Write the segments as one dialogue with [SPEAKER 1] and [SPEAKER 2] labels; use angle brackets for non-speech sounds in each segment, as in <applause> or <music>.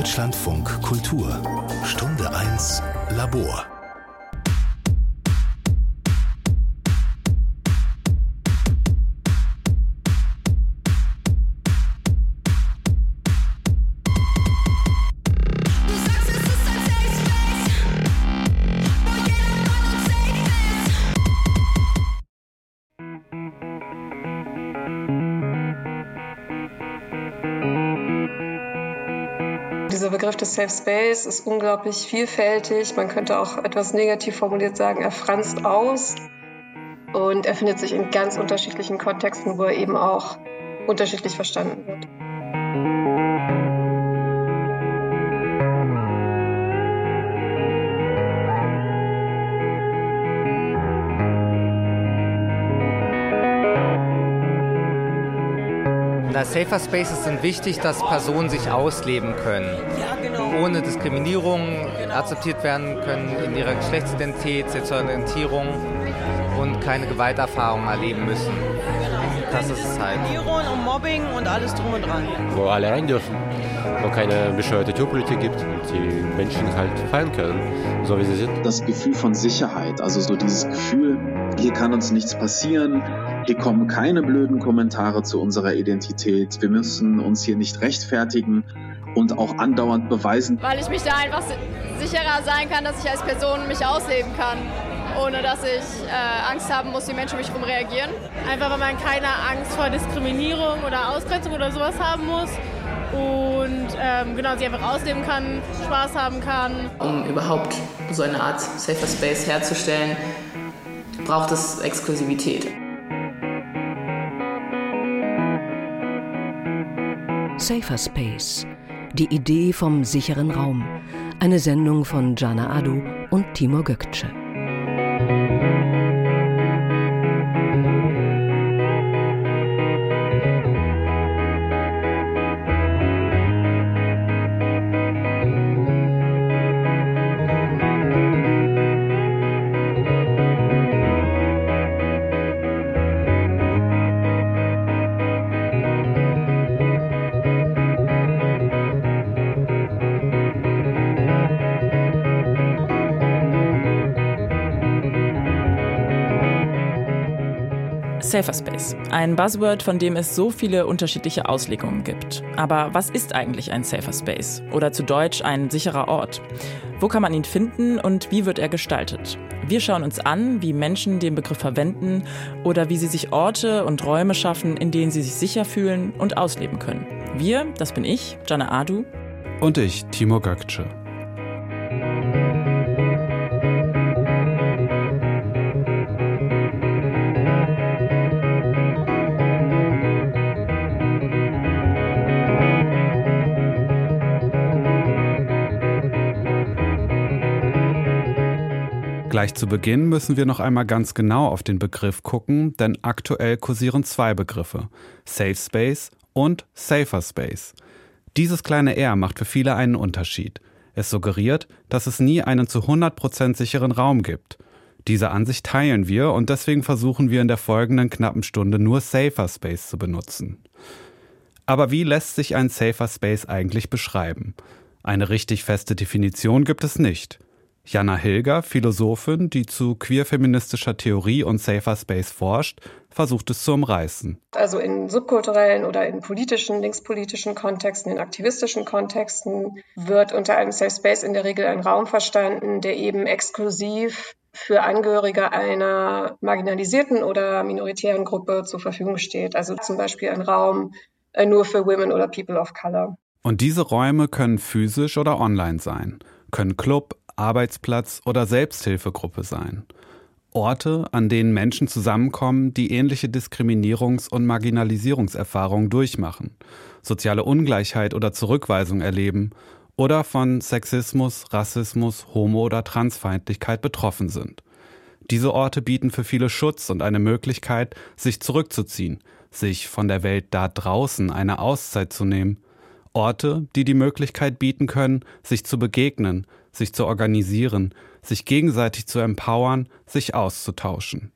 [SPEAKER 1] Deutschlandfunk Kultur. Stunde 1 Labor
[SPEAKER 2] Safe Space ist unglaublich vielfältig. Man könnte auch etwas negativ formuliert sagen, er franzt aus. Und er findet sich in ganz unterschiedlichen Kontexten, wo er eben auch unterschiedlich verstanden wird.
[SPEAKER 3] Safer Spaces sind wichtig, dass Personen sich ausleben können. Ohne Diskriminierung akzeptiert werden können in ihrer Geschlechtsidentität, Sexualorientierung und keine Gewalterfahrung erleben müssen. Das ist es halt.
[SPEAKER 4] Diskriminierung und Mobbing und alles drum und dran.
[SPEAKER 5] Wo alle rein dürfen. Wo keine bescheuerte Tourpolitik gibt und die Menschen halt feiern können, so wie sie sind.
[SPEAKER 6] Das Gefühl von Sicherheit, also so dieses Gefühl, hier kann uns nichts passieren, hier kommen keine blöden Kommentare zu unserer Identität. Wir müssen uns hier nicht rechtfertigen und auch andauernd beweisen.
[SPEAKER 7] Weil ich mich da einfach sicherer sein kann, dass ich als Person mich ausleben kann, ohne dass ich äh, Angst haben muss, wie Menschen um mich herum reagieren.
[SPEAKER 8] Einfach weil man keine Angst vor Diskriminierung oder Ausgrenzung oder sowas haben muss und ähm, genau sie einfach ausleben kann, Spaß haben kann.
[SPEAKER 9] Um überhaupt so eine Art Safer Space herzustellen, braucht es Exklusivität.
[SPEAKER 10] Safer Space. Die Idee vom sicheren Raum. Eine Sendung von Jana Adu und Timur Gökçe.
[SPEAKER 11] Safer Space. Ein Buzzword, von dem es so viele unterschiedliche Auslegungen gibt. Aber was ist eigentlich ein Safer Space? Oder zu Deutsch ein sicherer Ort? Wo kann man ihn finden und wie wird er gestaltet? Wir schauen uns an, wie Menschen den Begriff verwenden oder wie sie sich Orte und Räume schaffen, in denen sie sich sicher fühlen und ausleben können. Wir, das bin ich, Jana Adu.
[SPEAKER 12] Und ich, Timur Gökçe. Gleich zu Beginn müssen wir noch einmal ganz genau auf den Begriff gucken, denn aktuell kursieren zwei Begriffe: Safe Space und Safer Space. Dieses kleine R macht für viele einen Unterschied. Es suggeriert, dass es nie einen zu 100% sicheren Raum gibt. Diese Ansicht teilen wir und deswegen versuchen wir in der folgenden knappen Stunde nur Safer Space zu benutzen. Aber wie lässt sich ein Safer Space eigentlich beschreiben? Eine richtig feste Definition gibt es nicht. Jana Hilger, Philosophin, die zu queerfeministischer Theorie und Safer Space forscht, versucht es zu umreißen.
[SPEAKER 2] Also in subkulturellen oder in politischen, linkspolitischen Kontexten, in aktivistischen Kontexten wird unter einem Safe Space in der Regel ein Raum verstanden, der eben exklusiv für Angehörige einer marginalisierten oder minoritären Gruppe zur Verfügung steht. Also zum Beispiel ein Raum äh, nur für Women oder People of Color.
[SPEAKER 12] Und diese Räume können physisch oder online sein, können Club, Arbeitsplatz oder Selbsthilfegruppe sein. Orte, an denen Menschen zusammenkommen, die ähnliche Diskriminierungs- und Marginalisierungserfahrungen durchmachen, soziale Ungleichheit oder Zurückweisung erleben oder von Sexismus, Rassismus, Homo- oder Transfeindlichkeit betroffen sind. Diese Orte bieten für viele Schutz und eine Möglichkeit, sich zurückzuziehen, sich von der Welt da draußen eine Auszeit zu nehmen. Orte, die die Möglichkeit bieten können, sich zu begegnen, sich zu organisieren, sich gegenseitig zu empowern, sich auszutauschen.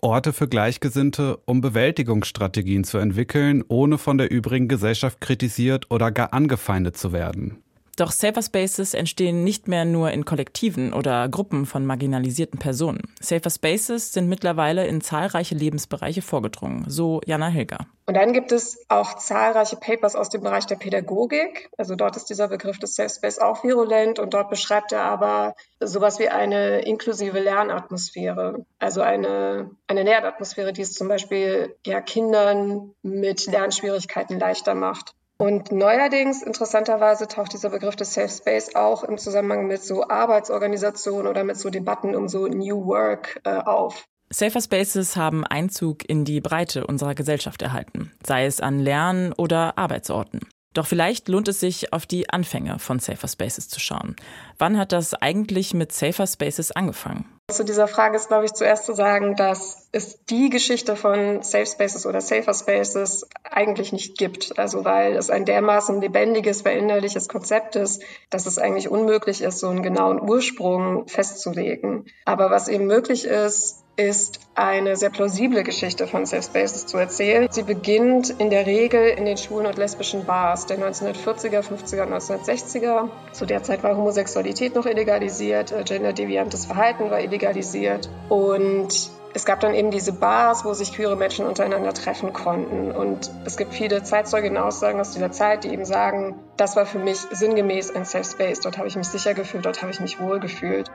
[SPEAKER 12] Orte für Gleichgesinnte, um Bewältigungsstrategien zu entwickeln, ohne von der übrigen Gesellschaft kritisiert oder gar angefeindet zu werden.
[SPEAKER 11] Doch Safer Spaces entstehen nicht mehr nur in Kollektiven oder Gruppen von marginalisierten Personen. Safer Spaces sind mittlerweile in zahlreiche Lebensbereiche vorgedrungen, so Jana Hilger.
[SPEAKER 2] Und dann gibt es auch zahlreiche Papers aus dem Bereich der Pädagogik. Also dort ist dieser Begriff des Safe Space auch virulent und dort beschreibt er aber sowas wie eine inklusive Lernatmosphäre. Also eine, eine Lernatmosphäre, die es zum Beispiel ja Kindern mit Lernschwierigkeiten leichter macht. Und neuerdings, interessanterweise, taucht dieser Begriff des Safe Space auch im Zusammenhang mit so Arbeitsorganisationen oder mit so Debatten um so New Work äh, auf.
[SPEAKER 11] Safer Spaces haben Einzug in die Breite unserer Gesellschaft erhalten, sei es an Lern- oder Arbeitsorten. Doch vielleicht lohnt es sich, auf die Anfänge von Safer Spaces zu schauen. Wann hat das eigentlich mit Safer Spaces angefangen?
[SPEAKER 2] Zu dieser Frage ist, glaube ich, zuerst zu sagen, dass es die Geschichte von Safe Spaces oder Safer Spaces eigentlich nicht gibt. Also weil es ein dermaßen lebendiges, veränderliches Konzept ist, dass es eigentlich unmöglich ist, so einen genauen Ursprung festzulegen. Aber was eben möglich ist, ist eine sehr plausible Geschichte von Safe Spaces zu erzählen. Sie beginnt in der Regel in den schwulen und lesbischen Bars der 1940er, 50er und 1960er. Zu der Zeit war Homosexualität noch illegalisiert, äh, genderdeviantes Verhalten war illegalisiert und es gab dann eben diese Bars, wo sich queere Menschen untereinander treffen konnten. Und es gibt viele Zeitzeugenaussagen aus dieser Zeit, die eben sagen, das war für mich sinngemäß ein Safe Space. Dort habe ich mich sicher gefühlt, dort habe ich mich wohl gefühlt.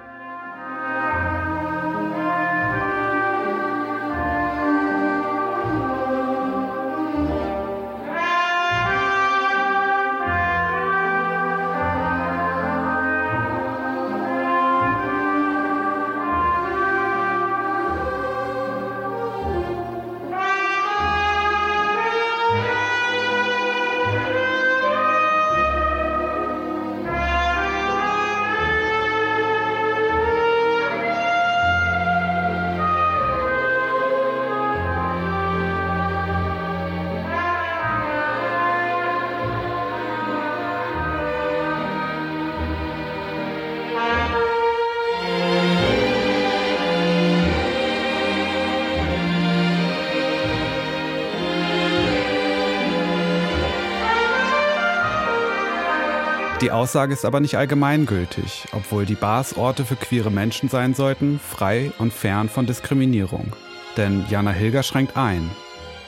[SPEAKER 12] Die Aussage ist aber nicht allgemeingültig, obwohl die Bars Orte für queere Menschen sein sollten, frei und fern von Diskriminierung. Denn Jana Hilger schränkt ein.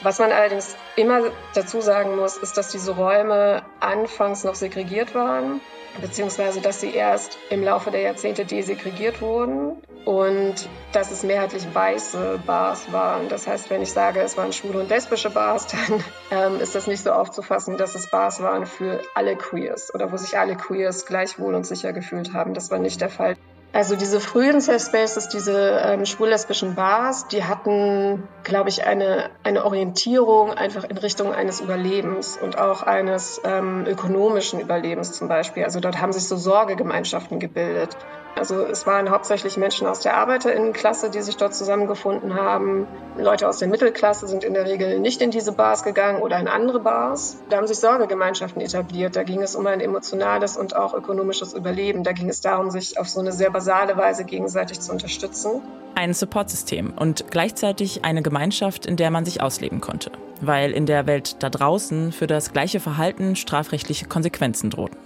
[SPEAKER 2] Was man allerdings immer dazu sagen muss, ist, dass diese Räume anfangs noch segregiert waren beziehungsweise dass sie erst im Laufe der Jahrzehnte desegregiert wurden und dass es mehrheitlich weiße Bars waren. Das heißt, wenn ich sage, es waren schwule und lesbische Bars, <laughs> dann ähm, ist das nicht so aufzufassen, dass es Bars waren für alle Queers oder wo sich alle Queers gleich wohl und sicher gefühlt haben. Das war nicht der Fall. Also diese frühen Safe Spaces, diese ähm, schwul-lesbischen Bars, die hatten, glaube ich, eine, eine Orientierung einfach in Richtung eines Überlebens und auch eines ähm, ökonomischen Überlebens zum Beispiel. Also dort haben sich so Sorgegemeinschaften gebildet. Also es waren hauptsächlich Menschen aus der Arbeiterinnenklasse, die sich dort zusammengefunden haben. Leute aus der Mittelklasse sind in der Regel nicht in diese Bars gegangen oder in andere Bars. Da haben sich Sorgegemeinschaften etabliert. Da ging es um ein emotionales und auch ökonomisches Überleben. Da ging es darum, sich auf so eine sehr basale Weise gegenseitig zu unterstützen.
[SPEAKER 11] Ein Supportsystem und gleichzeitig eine Gemeinschaft, in der man sich ausleben konnte. Weil in der Welt da draußen für das gleiche Verhalten strafrechtliche Konsequenzen drohten.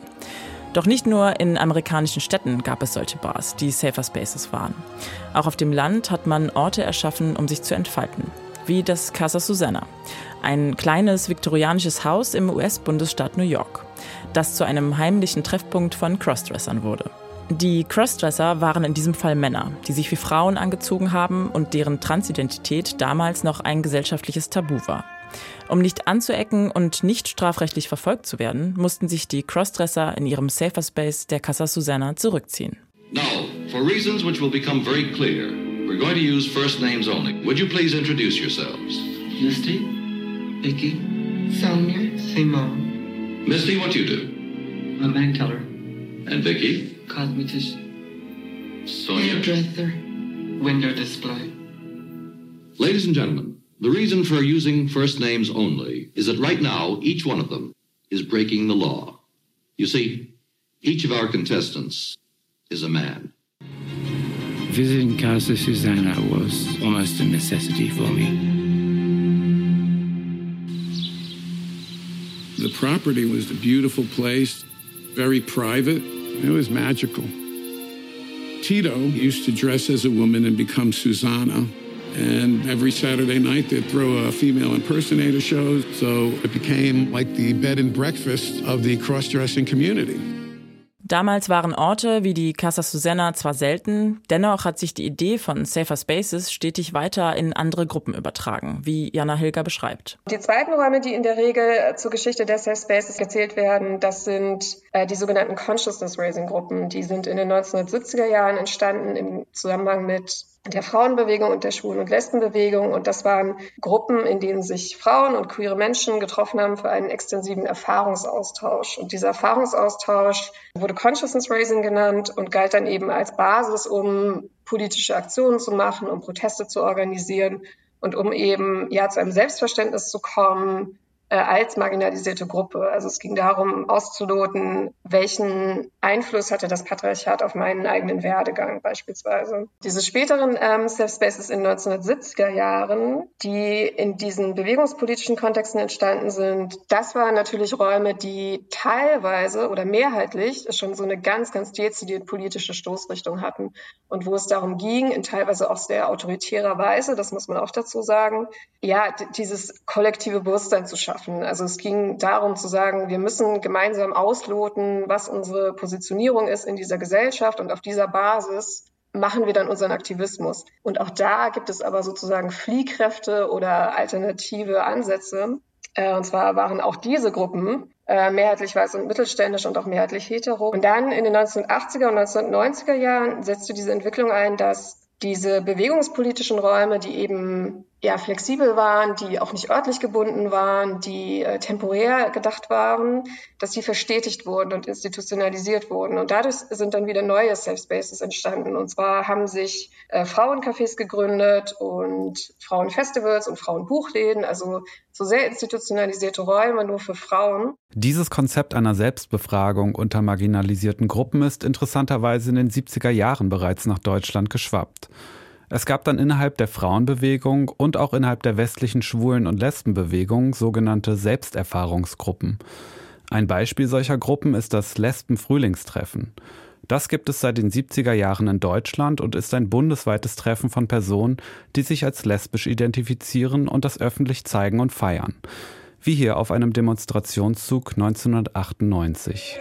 [SPEAKER 11] Doch nicht nur in amerikanischen Städten gab es solche Bars, die Safer Spaces waren. Auch auf dem Land hat man Orte erschaffen, um sich zu entfalten. Wie das Casa Susanna, ein kleines viktorianisches Haus im US-Bundesstaat New York, das zu einem heimlichen Treffpunkt von Crossdressern wurde. Die Crossdresser waren in diesem Fall Männer, die sich wie Frauen angezogen haben und deren Transidentität damals noch ein gesellschaftliches Tabu war. Um nicht anzuecken und nicht strafrechtlich verfolgt zu werden, mussten sich die Crossdresser in ihrem Safer Space der Casa Susanna zurückziehen.
[SPEAKER 13] Now, for reasons which will become very clear, we're going to use first names only. Would you please introduce yourselves?
[SPEAKER 14] Misty, Vicky, Sonia, Simone.
[SPEAKER 13] Misty, what do you do?
[SPEAKER 14] I'm a bank teller.
[SPEAKER 13] And Vicky?
[SPEAKER 14] Cosmetician.
[SPEAKER 13] Sonia?
[SPEAKER 14] Hairdresser. Window display.
[SPEAKER 13] Ladies and gentlemen, the reason for using first names only is that right now, each one of them is breaking the law. You see, each of our contestants is a man.
[SPEAKER 15] Visiting Casa Susanna was almost a necessity for me.
[SPEAKER 16] The property was a beautiful place.
[SPEAKER 15] very private. It was magical. Tito used to dress as a woman and become Susanna. And every Saturday night, they'd throw a female impersonator show. So it became like the bed and breakfast of the cross dressing community.
[SPEAKER 11] Damals waren Orte wie die Casa Susanna zwar selten, dennoch hat sich die Idee von Safer Spaces stetig weiter in andere Gruppen übertragen, wie Jana Hilger beschreibt.
[SPEAKER 2] Die zweiten Räume, die in der Regel zur Geschichte der Safe Spaces gezählt werden, das sind äh, die sogenannten Consciousness Raising Gruppen. Die sind in den 1970er Jahren entstanden im Zusammenhang mit der Frauenbewegung und der Schwulen- und Lesbenbewegung. Und das waren Gruppen, in denen sich Frauen und queere Menschen getroffen haben für einen extensiven Erfahrungsaustausch. Und dieser Erfahrungsaustausch wurde Consciousness Raising genannt und galt dann eben als Basis, um politische Aktionen zu machen, um Proteste zu organisieren und um eben ja zu einem Selbstverständnis zu kommen, als marginalisierte Gruppe. Also es ging darum, auszuloten, welchen Einfluss hatte das Patriarchat auf meinen eigenen Werdegang beispielsweise. Diese späteren ähm, Safe Spaces in 1970er Jahren, die in diesen bewegungspolitischen Kontexten entstanden sind, das waren natürlich Räume, die teilweise oder mehrheitlich schon so eine ganz, ganz dezidiert politische Stoßrichtung hatten und wo es darum ging, in teilweise auch sehr autoritärer Weise, das muss man auch dazu sagen, ja, dieses kollektive Bewusstsein zu schaffen schaffen. Also es ging darum zu sagen, wir müssen gemeinsam ausloten, was unsere Positionierung ist in dieser Gesellschaft und auf dieser Basis machen wir dann unseren Aktivismus. Und auch da gibt es aber sozusagen Fliehkräfte oder alternative Ansätze. Äh, und zwar waren auch diese Gruppen äh, mehrheitlich weiß und mittelständisch und auch mehrheitlich hetero. Und dann in den 1980er und 1990er Jahren setzte diese Entwicklung ein, dass diese bewegungspolitischen Räume, die eben ja flexibel waren, die auch nicht örtlich gebunden waren, die äh, temporär gedacht waren, dass sie verstetigt wurden und institutionalisiert wurden. Und dadurch sind dann wieder neue Safe Spaces entstanden. Und zwar haben sich äh, Frauencafés gegründet und Frauenfestivals und Frauenbuchläden, also so sehr institutionalisierte Räume nur für Frauen.
[SPEAKER 12] Dieses Konzept einer Selbstbefragung unter marginalisierten Gruppen ist interessanterweise in den 70er Jahren bereits nach Deutschland geschwappt. Es gab dann innerhalb der Frauenbewegung und auch innerhalb der westlichen Schwulen- und Lesbenbewegung sogenannte Selbsterfahrungsgruppen. Ein Beispiel solcher Gruppen ist das Lesben-Frühlingstreffen. Das gibt es seit den 70er Jahren in Deutschland und ist ein bundesweites Treffen von Personen, die sich als lesbisch identifizieren und das öffentlich zeigen und feiern. Wie hier auf einem Demonstrationszug 1998.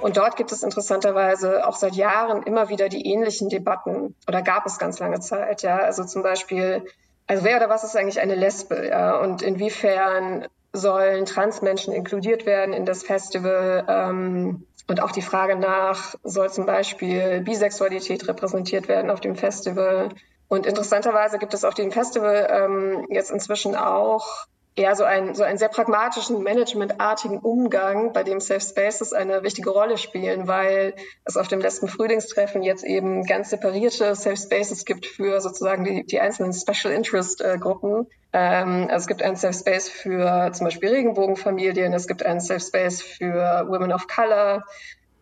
[SPEAKER 2] Und dort gibt es interessanterweise auch seit Jahren immer wieder die ähnlichen Debatten oder gab es ganz lange Zeit. Ja, also zum Beispiel, also wer oder was ist eigentlich eine Lesbe? Ja, und inwiefern sollen Transmenschen inkludiert werden in das Festival? Ähm, und auch die Frage nach, soll zum Beispiel Bisexualität repräsentiert werden auf dem Festival? Und interessanterweise gibt es auf dem Festival ähm, jetzt inzwischen auch eher so einen, so einen sehr pragmatischen, managementartigen Umgang, bei dem Safe Spaces eine wichtige Rolle spielen, weil es auf dem letzten Frühlingstreffen jetzt eben ganz separierte Safe Spaces gibt für sozusagen die, die einzelnen Special Interest äh, Gruppen. Ähm, also es gibt einen Safe Space für zum Beispiel Regenbogenfamilien, es gibt einen Safe Space für Women of Color,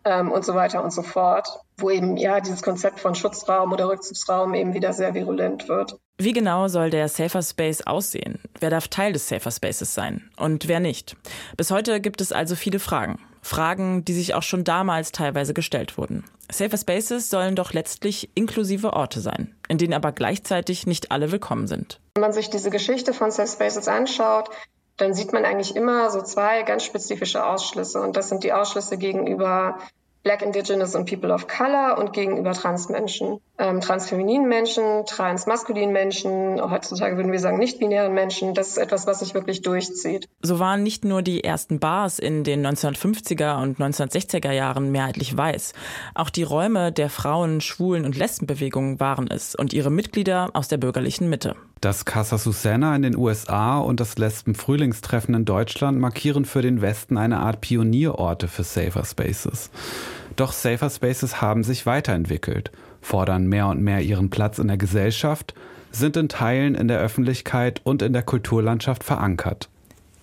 [SPEAKER 2] ähm, und so weiter und so fort, wo eben ja dieses Konzept von Schutzraum oder Rückzugsraum eben wieder sehr virulent wird.
[SPEAKER 11] Wie genau soll der Safer Space aussehen? Wer darf Teil des Safer Spaces sein und wer nicht? Bis heute gibt es also viele Fragen. Fragen, die sich auch schon damals teilweise gestellt wurden. Safer Spaces sollen doch letztlich inklusive Orte sein, in denen aber gleichzeitig nicht alle willkommen sind.
[SPEAKER 2] Wenn man sich diese Geschichte von Safe Spaces anschaut, dann sieht man eigentlich immer so zwei ganz spezifische Ausschlüsse. Und das sind die Ausschlüsse gegenüber Black, Indigenous und People of Color und gegenüber Transmenschen, ähm, transfemininen Menschen, transmaskulinen Menschen, heutzutage würden wir sagen nicht-binären Menschen. Das ist etwas, was sich wirklich durchzieht.
[SPEAKER 11] So waren nicht nur die ersten Bars in den 1950er und 1960er Jahren mehrheitlich weiß. Auch die Räume der Frauen-, Schwulen- und Lesbenbewegung waren es und ihre Mitglieder aus der bürgerlichen Mitte.
[SPEAKER 12] Das Casa Susana in den USA und das Lesben-Frühlingstreffen in Deutschland markieren für den Westen eine Art Pionierorte für Safer Spaces. Doch Safer Spaces haben sich weiterentwickelt, fordern mehr und mehr ihren Platz in der Gesellschaft, sind in Teilen in der Öffentlichkeit und in der Kulturlandschaft verankert.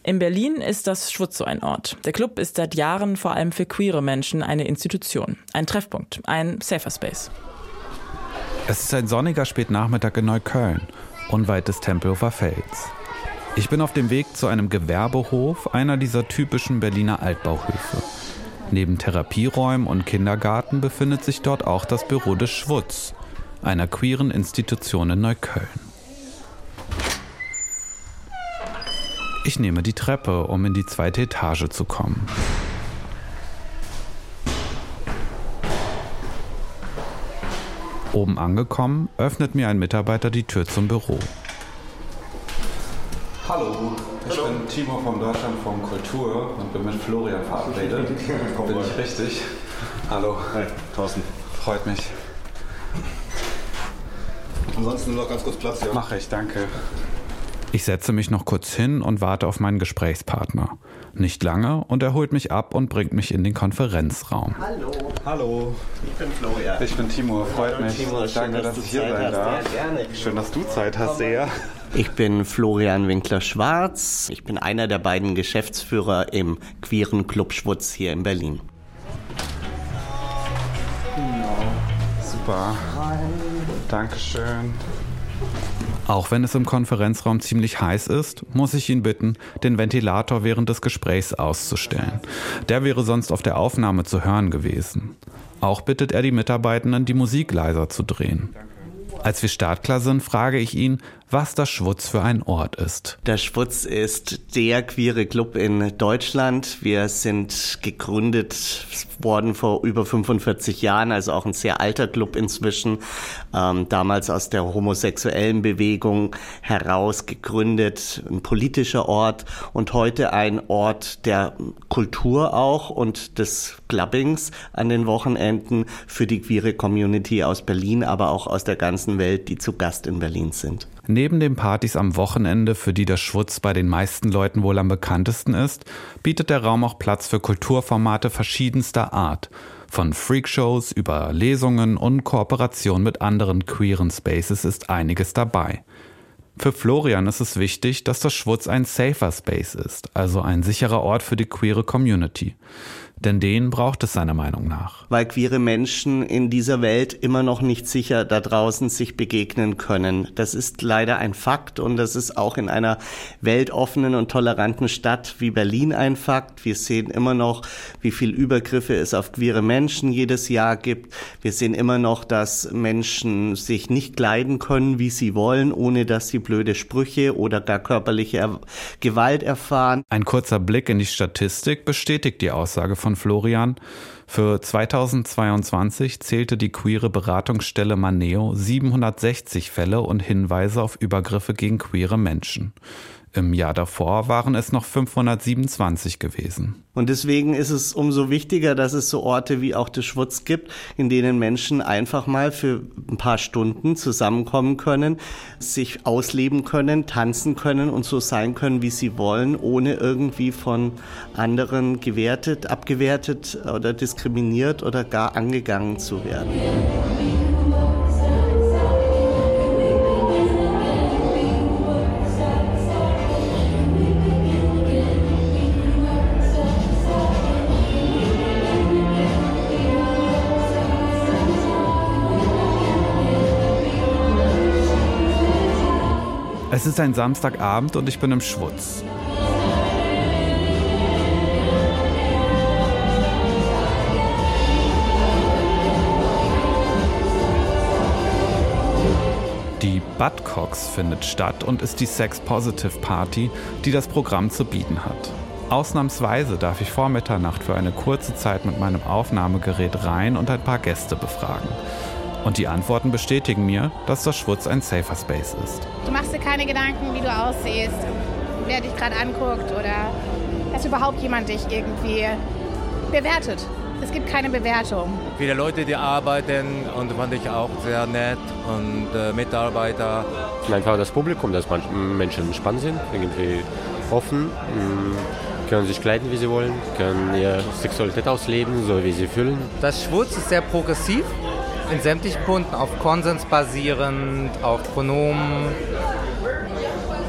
[SPEAKER 11] In Berlin ist das Schwutz so ein Ort. Der Club ist seit Jahren vor allem für queere Menschen eine Institution, ein Treffpunkt, ein Safer Space.
[SPEAKER 12] Es ist ein sonniger Spätnachmittag in Neukölln, unweit des Tempelhofer Felds. Ich bin auf dem Weg zu einem Gewerbehof, einer dieser typischen Berliner Altbauhöfe. Neben Therapieräumen und Kindergarten befindet sich dort auch das Büro des Schwutz, einer queeren Institution in Neukölln. Ich nehme die Treppe, um in die zweite Etage zu kommen. Oben angekommen, öffnet mir ein Mitarbeiter die Tür zum Büro.
[SPEAKER 16] Hallo, ich Hallo. bin Timo vom Deutschlandfonds Kultur und bin mit Florian verabredet. bin ich richtig? Hallo.
[SPEAKER 17] Hi, Thorsten.
[SPEAKER 16] Freut mich.
[SPEAKER 17] Ansonsten nur noch ganz kurz Platz hier.
[SPEAKER 16] Mache ich, danke.
[SPEAKER 12] Ich setze mich noch kurz hin und warte auf meinen Gesprächspartner. Nicht lange und er holt mich ab und bringt mich in den Konferenzraum.
[SPEAKER 17] Hallo. Hallo. Ich bin Florian.
[SPEAKER 16] Ich bin Timo, freut
[SPEAKER 17] Hallo,
[SPEAKER 16] mich.
[SPEAKER 17] Timo,
[SPEAKER 16] Danke,
[SPEAKER 17] schön, dass,
[SPEAKER 16] dass,
[SPEAKER 17] du
[SPEAKER 16] ich hier
[SPEAKER 17] Zeit
[SPEAKER 16] sein darf.
[SPEAKER 17] Ja, gerne.
[SPEAKER 16] Schön, dass du Zeit hast, sehr.
[SPEAKER 18] Ich bin Florian Winkler-Schwarz. Ich bin einer der beiden Geschäftsführer im queeren Club Schwutz hier in Berlin.
[SPEAKER 16] Super. Dankeschön.
[SPEAKER 12] Auch wenn es im Konferenzraum ziemlich heiß ist, muss ich ihn bitten, den Ventilator während des Gesprächs auszustellen. Der wäre sonst auf der Aufnahme zu hören gewesen. Auch bittet er die Mitarbeitenden, die Musik leiser zu drehen. Als wir startklar sind, frage ich ihn, was das Schwutz für ein Ort ist.
[SPEAKER 18] Der Schwutz ist der queere Club in Deutschland. Wir sind gegründet worden vor über 45 Jahren, also auch ein sehr alter Club inzwischen. Ähm, damals aus der homosexuellen Bewegung heraus gegründet, ein politischer Ort und heute ein Ort der Kultur auch und des Clubbings an den Wochenenden für die queere Community aus Berlin, aber auch aus der ganzen Welt, die zu Gast in Berlin sind.
[SPEAKER 12] Neben den Partys am Wochenende, für die der Schwutz bei den meisten Leuten wohl am bekanntesten ist, bietet der Raum auch Platz für Kulturformate verschiedenster Art. Von Freakshows über Lesungen und Kooperation mit anderen queeren Spaces ist einiges dabei. Für Florian ist es wichtig, dass das Schwutz ein safer Space ist, also ein sicherer Ort für die queere Community. Denn den braucht es seiner Meinung nach.
[SPEAKER 18] Weil queere Menschen in dieser Welt immer noch nicht sicher da draußen sich begegnen können. Das ist leider ein Fakt und das ist auch in einer weltoffenen und toleranten Stadt wie Berlin ein Fakt. Wir sehen immer noch, wie viel Übergriffe es auf queere Menschen jedes Jahr gibt. Wir sehen immer noch, dass Menschen sich nicht kleiden können, wie sie wollen, ohne dass sie blöde Sprüche oder gar körperliche Gewalt erfahren.
[SPEAKER 12] Ein kurzer Blick in die Statistik bestätigt die Aussage von Florian. Für 2022 zählte die queere Beratungsstelle Maneo 760 Fälle und Hinweise auf Übergriffe gegen queere Menschen. Im Jahr davor waren es noch 527 gewesen.
[SPEAKER 18] Und deswegen ist es umso wichtiger, dass es so Orte wie auch der Schwutz gibt, in denen Menschen einfach mal für ein paar Stunden zusammenkommen können, sich ausleben können, tanzen können und so sein können, wie sie wollen, ohne irgendwie von anderen gewertet, abgewertet oder diskriminiert oder gar angegangen zu werden.
[SPEAKER 12] Es ist ein Samstagabend und ich bin im Schwutz. Die Budcox findet statt und ist die Sex Positive Party, die das Programm zu bieten hat. Ausnahmsweise darf ich vor Mitternacht für eine kurze Zeit mit meinem Aufnahmegerät rein und ein paar Gäste befragen. Und die Antworten bestätigen mir, dass das Schwutz ein Safer Space ist.
[SPEAKER 19] Du machst dir keine Gedanken, wie du aussiehst, wer dich gerade anguckt oder dass überhaupt jemand dich irgendwie bewertet. Es gibt keine Bewertung.
[SPEAKER 3] Viele Leute, die arbeiten und fand ich auch sehr nett und äh, Mitarbeiter.
[SPEAKER 5] Einfach das Publikum, dass manche Menschen entspannt sind, irgendwie offen, mh, können sich kleiden, wie sie wollen, können ihre Sexualität ausleben, so wie sie fühlen.
[SPEAKER 3] Das Schwutz ist sehr progressiv, in sämtlichen Punkten auf Konsens basierend, auf Pronomen.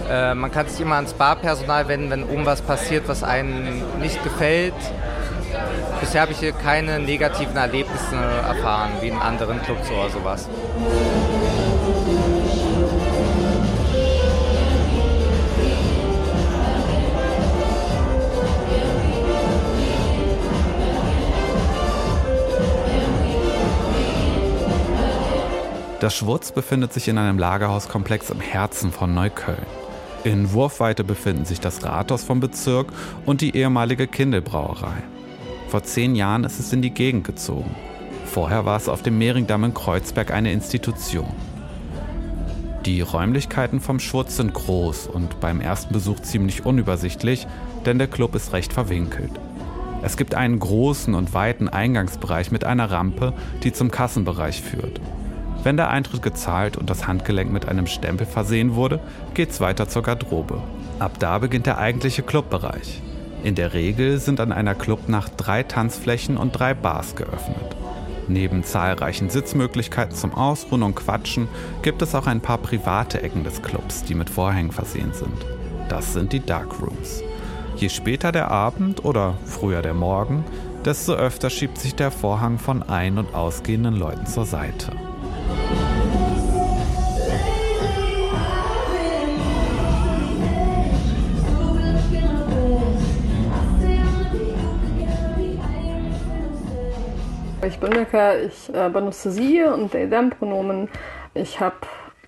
[SPEAKER 3] Äh, man kann sich immer ans Barpersonal wenden, wenn oben was passiert, was einem nicht gefällt. bisher habe ich hier keine negativen Erlebnisse erfahren, wie in anderen Clubs oder sowas.
[SPEAKER 12] Das Schwurz befindet sich in einem Lagerhauskomplex im Herzen von Neukölln. In Wurfweite befinden sich das Rathaus vom Bezirk und die ehemalige Kindelbrauerei. Vor zehn Jahren ist es in die Gegend gezogen. Vorher war es auf dem Mehringdamm in Kreuzberg eine Institution. Die Räumlichkeiten vom Schwurz sind groß und beim ersten Besuch ziemlich unübersichtlich, denn der Club ist recht verwinkelt. Es gibt einen großen und weiten Eingangsbereich mit einer Rampe, die zum Kassenbereich führt. Wenn der Eintritt gezahlt und das Handgelenk mit einem Stempel versehen wurde, geht's weiter zur Garderobe. Ab da beginnt der eigentliche Clubbereich. In der Regel sind an einer Clubnacht drei Tanzflächen und drei Bars geöffnet. Neben zahlreichen Sitzmöglichkeiten zum Ausruhen und Quatschen gibt es auch ein paar private Ecken des Clubs, die mit Vorhängen versehen sind. Das sind die Dark Rooms. Je später der Abend oder früher der Morgen, desto öfter schiebt sich der Vorhang von ein- und ausgehenden Leuten zur Seite.
[SPEAKER 20] Ich bin Mika, ich äh, benutze sie und they them Pronomen. Ich habe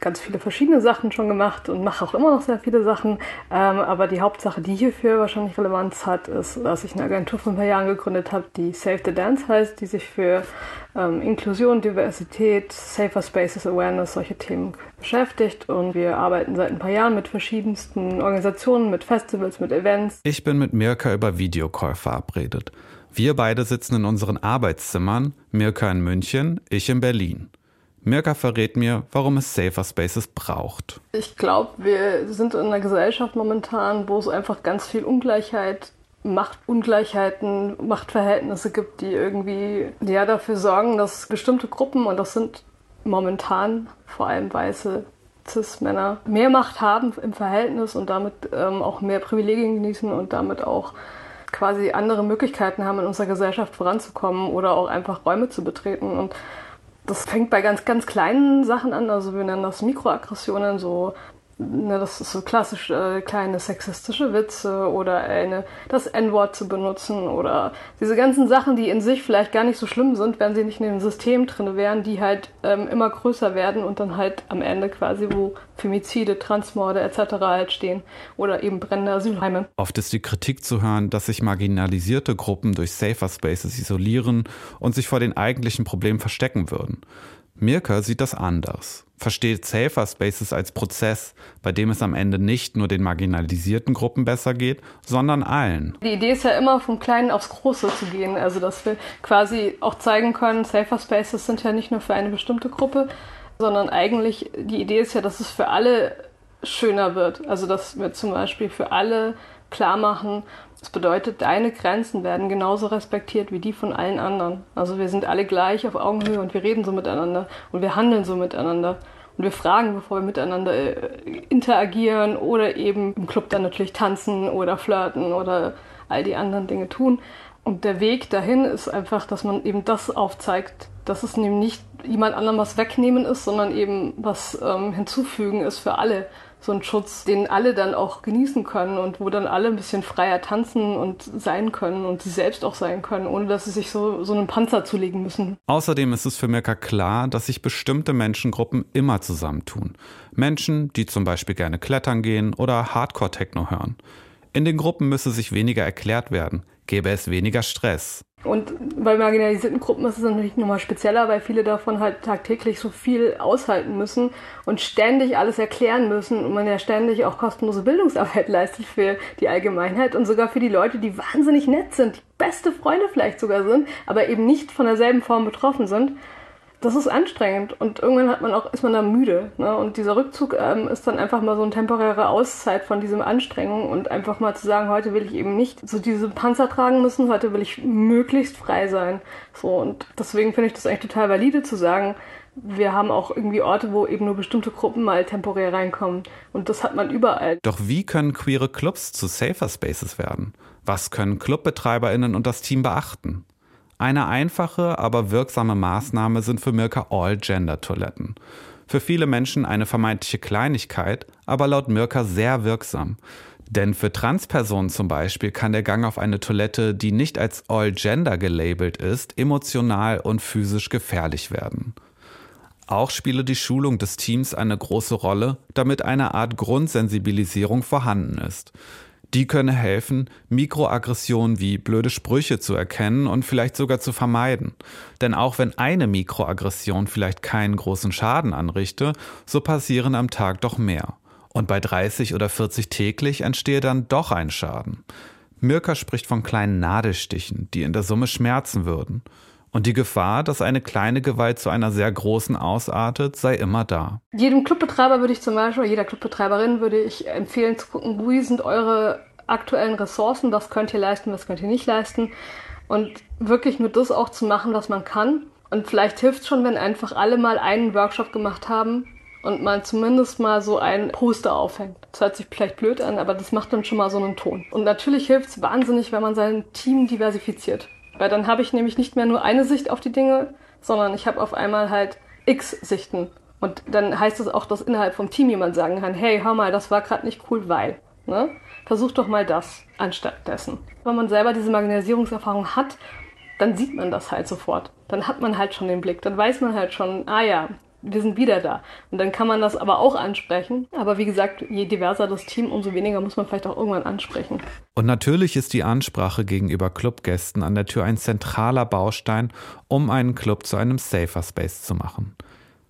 [SPEAKER 20] ganz viele verschiedene Sachen schon gemacht und mache auch immer noch sehr viele Sachen. Ähm, aber die Hauptsache, die hierfür wahrscheinlich Relevanz hat, ist, dass ich eine Agentur vor ein paar Jahren gegründet habe, die Save the Dance heißt, die sich für ähm, Inklusion, Diversität, Safer Spaces, Awareness, solche Themen beschäftigt. Und wir arbeiten seit ein paar Jahren mit verschiedensten Organisationen, mit Festivals, mit Events.
[SPEAKER 12] Ich bin mit Mirka über Videocall verabredet. Wir beide sitzen in unseren Arbeitszimmern, Mirka in München, ich in Berlin. Mirka verrät mir, warum es Safer Spaces braucht.
[SPEAKER 20] Ich glaube, wir sind in einer Gesellschaft momentan, wo es einfach ganz viel Ungleichheit, Machtungleichheiten, Machtverhältnisse gibt, die irgendwie ja, dafür sorgen, dass bestimmte Gruppen, und das sind momentan vor allem weiße Cis-Männer, mehr Macht haben im Verhältnis und damit ähm, auch mehr Privilegien genießen und damit auch quasi andere Möglichkeiten haben, in unserer Gesellschaft voranzukommen oder auch einfach Räume zu betreten. Und das fängt bei ganz, ganz kleinen Sachen an. Also wir nennen das Mikroaggressionen, so Ne, das ist so klassisch äh, kleine sexistische Witze oder eine, das N-Wort zu benutzen oder diese ganzen Sachen, die in sich vielleicht gar nicht so schlimm sind, wenn sie nicht in dem System drin wären, die halt ähm, immer größer werden und dann halt am Ende quasi, wo Femizide, Transmorde etc. halt stehen oder eben brennende Asylheime.
[SPEAKER 12] Oft ist die Kritik zu hören, dass sich marginalisierte Gruppen durch Safer Spaces isolieren und sich vor den eigentlichen Problemen verstecken würden. Mirka sieht das anders versteht Safer Spaces als Prozess, bei dem es am Ende nicht nur den marginalisierten Gruppen besser geht, sondern allen.
[SPEAKER 20] Die Idee ist ja immer vom Kleinen aufs Große zu gehen, also dass wir quasi auch zeigen können, Safer Spaces sind ja nicht nur für eine bestimmte Gruppe, sondern eigentlich die Idee ist ja, dass es für alle schöner wird. Also dass wir zum Beispiel für alle klar machen, das bedeutet, deine Grenzen werden genauso respektiert wie die von allen anderen. Also wir sind alle gleich auf Augenhöhe und wir reden so miteinander und wir handeln so miteinander. Und wir fragen, bevor wir miteinander äh, interagieren oder eben im Club dann natürlich tanzen oder flirten oder all die anderen Dinge tun. Und der Weg dahin ist einfach, dass man eben das aufzeigt, dass es nämlich nicht jemand anderem was wegnehmen ist, sondern eben was ähm, hinzufügen ist für alle so ein Schutz, den alle dann auch genießen können und wo dann alle ein bisschen freier tanzen und sein können und sie selbst auch sein können, ohne dass sie sich so, so einen Panzer zulegen müssen.
[SPEAKER 12] Außerdem ist es für Mirka klar, dass sich bestimmte Menschengruppen immer zusammentun. Menschen, die zum Beispiel gerne klettern gehen oder Hardcore-Techno hören. In den Gruppen müsse sich weniger erklärt werden, gäbe es weniger Stress.
[SPEAKER 20] Und bei marginalisierten Gruppen ist es natürlich nochmal spezieller, weil viele davon halt tagtäglich so viel aushalten müssen und ständig alles erklären müssen und man ja ständig auch kostenlose Bildungsarbeit <laughs> leistet für die Allgemeinheit und sogar für die Leute, die wahnsinnig nett sind, die beste Freunde vielleicht sogar sind, aber eben nicht von derselben Form betroffen sind das ist anstrengend und irgendwann hat man auch, ist man dann müde. Ne? Und dieser Rückzug ähm, ist dann einfach mal so eine temporäre Auszeit von diesem Anstrengung und einfach mal zu sagen, heute will ich eben nicht so diese Panzer tragen müssen, heute will ich möglichst frei sein. So und deswegen finde ich das eigentlich total valide zu sagen, wir haben auch irgendwie Orte, wo eben nur bestimmte Gruppen mal temporär reinkommen. Und das hat man überall.
[SPEAKER 12] Doch wie können queere Clubs zu Safer Spaces werden? Was können Clubbetreiberinnen und das Team beachten? Eine einfache, aber wirksame Maßnahme sind für Mirka All-Gender-Toiletten. Für viele Menschen eine vermeintliche Kleinigkeit, aber laut Mirka sehr wirksam. Denn für Transpersonen zum Beispiel kann der Gang auf eine Toilette, die nicht als All-Gender gelabelt ist, emotional und physisch gefährlich werden. Auch spiele die Schulung des Teams eine große Rolle, damit eine Art Grundsensibilisierung vorhanden ist. Die könne helfen, Mikroaggressionen wie blöde Sprüche zu erkennen und vielleicht sogar zu vermeiden. Denn auch wenn eine Mikroaggression vielleicht keinen großen Schaden anrichte, so passieren am Tag doch mehr. Und bei 30 oder 40 täglich entstehe dann doch ein Schaden. Mirka spricht von kleinen Nadelstichen, die in der Summe schmerzen würden. Und die Gefahr, dass eine kleine Gewalt zu einer sehr großen ausartet, sei immer da.
[SPEAKER 20] Jedem Clubbetreiber würde ich zum Beispiel, jeder Clubbetreiberin würde ich empfehlen zu gucken, wie sind eure aktuellen Ressourcen, was könnt ihr leisten, was könnt ihr nicht leisten. Und wirklich nur das auch zu machen, was man kann. Und vielleicht hilft es schon, wenn einfach alle mal einen Workshop gemacht haben und man zumindest mal so ein Poster aufhängt. Das hört sich vielleicht blöd an, aber das macht dann schon mal so einen Ton. Und natürlich hilft es wahnsinnig, wenn man sein Team diversifiziert. Weil dann habe ich nämlich nicht mehr nur eine Sicht auf die Dinge, sondern ich habe auf einmal halt x Sichten. Und dann heißt es auch, dass innerhalb vom Team jemand sagen kann, hey, hör mal, das war gerade nicht cool, weil. Ne? Versuch doch mal das anstatt dessen. Wenn man selber diese Marginalisierungserfahrung hat, dann sieht man das halt sofort. Dann hat man halt schon den Blick. Dann weiß man halt schon, ah ja, wir sind wieder da. Und dann kann man das aber auch ansprechen. Aber wie gesagt, je diverser das Team, umso weniger muss man vielleicht auch irgendwann ansprechen.
[SPEAKER 12] Und natürlich ist die Ansprache gegenüber Clubgästen an der Tür ein zentraler Baustein, um einen Club zu einem Safer Space zu machen.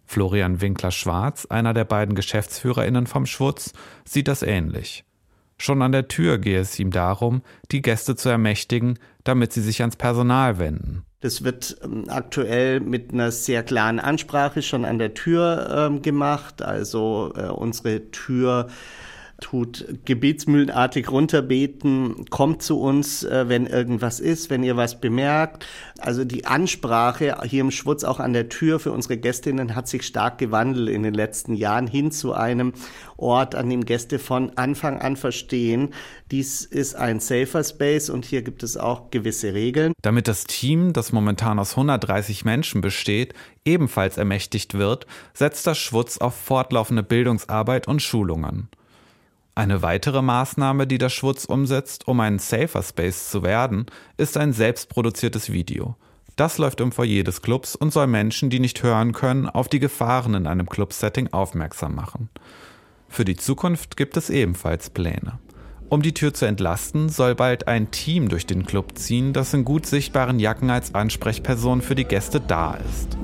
[SPEAKER 12] Florian Winkler-Schwarz, einer der beiden GeschäftsführerInnen vom Schwutz, sieht das ähnlich. Schon an der Tür gehe es ihm darum, die Gäste zu ermächtigen, damit sie sich ans Personal wenden.
[SPEAKER 18] Das wird ähm, aktuell mit einer sehr klaren Ansprache schon an der Tür ähm, gemacht. Also äh, unsere Tür tut gebetsmühlenartig runterbeten, kommt zu uns, äh, wenn irgendwas ist, wenn ihr was bemerkt. Also die Ansprache hier im Schwutz auch an der Tür für unsere Gästinnen hat sich stark gewandelt in den letzten Jahren hin zu einem Ort, an dem Gäste von Anfang an verstehen, dies ist ein safer Space und hier gibt es auch gewisse Regeln.
[SPEAKER 12] Damit das Team, das momentan aus 130 Menschen besteht, ebenfalls ermächtigt wird, setzt das Schwutz auf fortlaufende Bildungsarbeit und Schulungen. Eine weitere Maßnahme, die der Schwutz umsetzt, um ein Safer Space zu werden, ist ein selbstproduziertes Video. Das läuft im Foyer des Clubs und soll Menschen, die nicht hören können, auf die Gefahren in einem Club-Setting aufmerksam machen. Für die Zukunft gibt es ebenfalls Pläne. Um die Tür zu entlasten, soll bald ein Team durch den Club ziehen, das in gut sichtbaren Jacken als Ansprechperson für die Gäste da ist.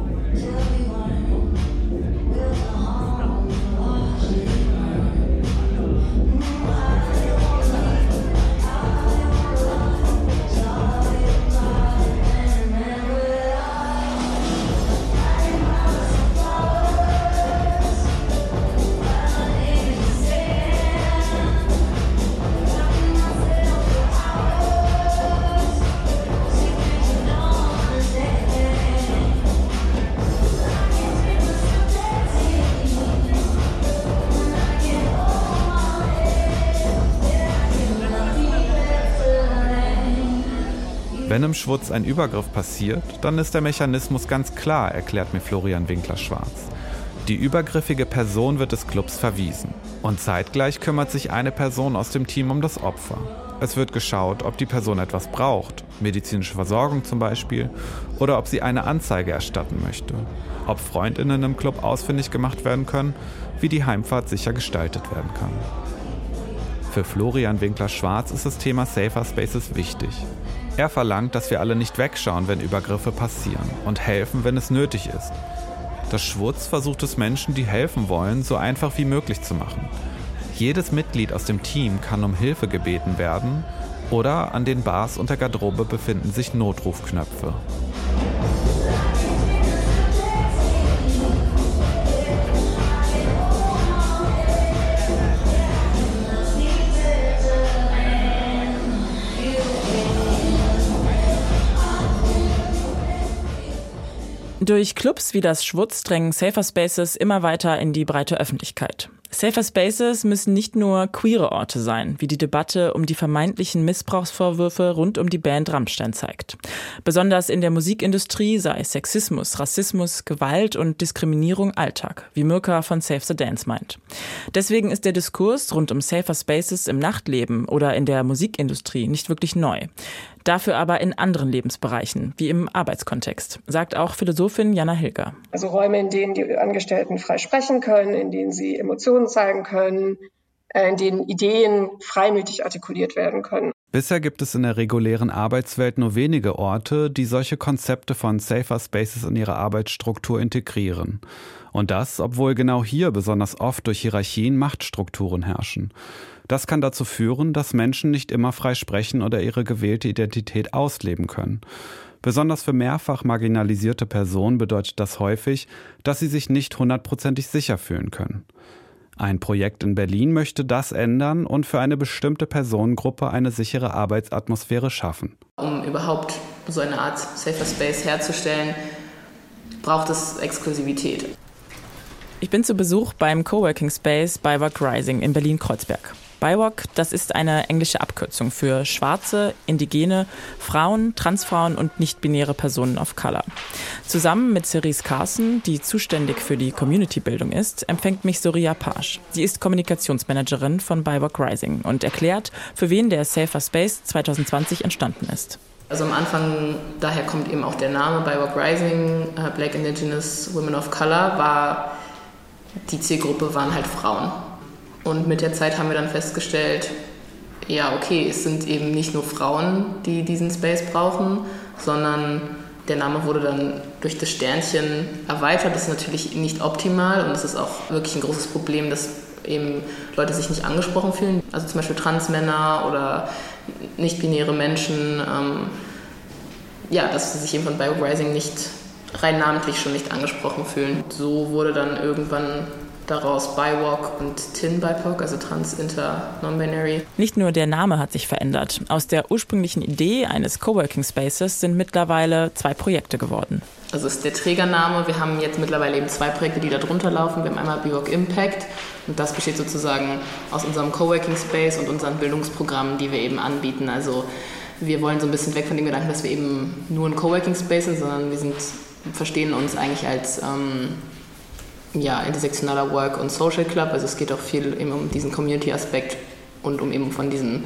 [SPEAKER 12] Wenn im Schwutz ein Übergriff passiert, dann ist der Mechanismus ganz klar, erklärt mir Florian Winkler-Schwarz. Die übergriffige Person wird des Clubs verwiesen. Und zeitgleich kümmert sich eine Person aus dem Team um das Opfer. Es wird geschaut, ob die Person etwas braucht, medizinische Versorgung zum Beispiel, oder ob sie eine Anzeige erstatten möchte. Ob Freundinnen im Club ausfindig gemacht werden können, wie die Heimfahrt sicher gestaltet werden kann. Für Florian Winkler-Schwarz ist das Thema Safer Spaces wichtig. Er verlangt, dass wir alle nicht wegschauen, wenn Übergriffe passieren und helfen, wenn es nötig ist. Das Schwurz versucht es Menschen, die helfen wollen, so einfach wie möglich zu machen. Jedes Mitglied aus dem Team kann um Hilfe gebeten werden oder an den Bars und der Garderobe befinden sich Notrufknöpfe.
[SPEAKER 11] Durch Clubs wie das Schwutz drängen Safer Spaces immer weiter in die breite Öffentlichkeit. Safer Spaces müssen nicht nur queere Orte sein, wie die Debatte um die vermeintlichen Missbrauchsvorwürfe rund um die Band Rammstein zeigt. Besonders in der Musikindustrie sei Sexismus, Rassismus, Gewalt und Diskriminierung Alltag, wie Mirka von Save the Dance meint. Deswegen ist der Diskurs rund um Safer Spaces im Nachtleben oder in der Musikindustrie nicht wirklich neu. Dafür aber in anderen Lebensbereichen, wie im Arbeitskontext, sagt auch Philosophin Jana Hilger.
[SPEAKER 2] Also Räume, in denen die Angestellten frei sprechen können, in denen sie Emotionen zeigen können, äh, in denen Ideen freimütig artikuliert werden können.
[SPEAKER 12] Bisher gibt es in der regulären Arbeitswelt nur wenige Orte, die solche Konzepte von Safer Spaces in ihre Arbeitsstruktur integrieren. Und das, obwohl genau hier besonders oft durch Hierarchien Machtstrukturen herrschen. Das kann dazu führen, dass Menschen nicht immer frei sprechen oder ihre gewählte Identität ausleben können. Besonders für mehrfach marginalisierte Personen bedeutet das häufig, dass sie sich nicht hundertprozentig sicher fühlen können. Ein Projekt in Berlin möchte das ändern und für eine bestimmte Personengruppe eine sichere Arbeitsatmosphäre schaffen.
[SPEAKER 9] Um überhaupt so eine Art Safer Space herzustellen, braucht es Exklusivität.
[SPEAKER 11] Ich bin zu Besuch beim Coworking Space bei Work Rising in Berlin-Kreuzberg. BIWOC, das ist eine englische Abkürzung für schwarze, indigene, Frauen, Transfrauen und nicht-binäre Personen of Color. Zusammen mit Cerise Carson, die zuständig für die Community-Bildung ist, empfängt mich Soria Page. Sie ist Kommunikationsmanagerin von BIWOC Rising und erklärt, für wen der Safer Space 2020 entstanden ist.
[SPEAKER 9] Also am Anfang, daher kommt eben auch der Name BIWOC Rising, äh, Black Indigenous Women of Color, war die Zielgruppe waren halt Frauen. Und mit der Zeit haben wir dann festgestellt, ja, okay, es sind eben nicht nur Frauen, die diesen Space brauchen, sondern der Name wurde dann durch das Sternchen erweitert. Das ist natürlich nicht optimal und es ist auch wirklich ein großes Problem, dass eben Leute sich nicht angesprochen fühlen. Also zum Beispiel Transmänner oder nicht-binäre Menschen. Ähm, ja, dass sie sich eben von Biorising nicht rein namentlich schon nicht angesprochen fühlen. So wurde dann irgendwann daraus BIWOC und TIN BIPOC, also Trans, Inter, Non-Binary.
[SPEAKER 11] Nicht nur der Name hat sich verändert. Aus der ursprünglichen Idee eines Coworking Spaces sind mittlerweile zwei Projekte geworden.
[SPEAKER 9] Also ist der Trägername. Wir haben jetzt mittlerweile eben zwei Projekte, die da drunter laufen. Wir haben einmal BIWOC Impact und das besteht sozusagen aus unserem Coworking Space und unseren Bildungsprogrammen, die wir eben anbieten. Also wir wollen so ein bisschen weg von dem Gedanken, dass wir eben nur ein Coworking Space sind, sondern wir sind, verstehen uns eigentlich als ähm, ja, intersektionaler Work und Social Club. Also es geht auch viel eben um diesen Community-Aspekt und um eben von diesem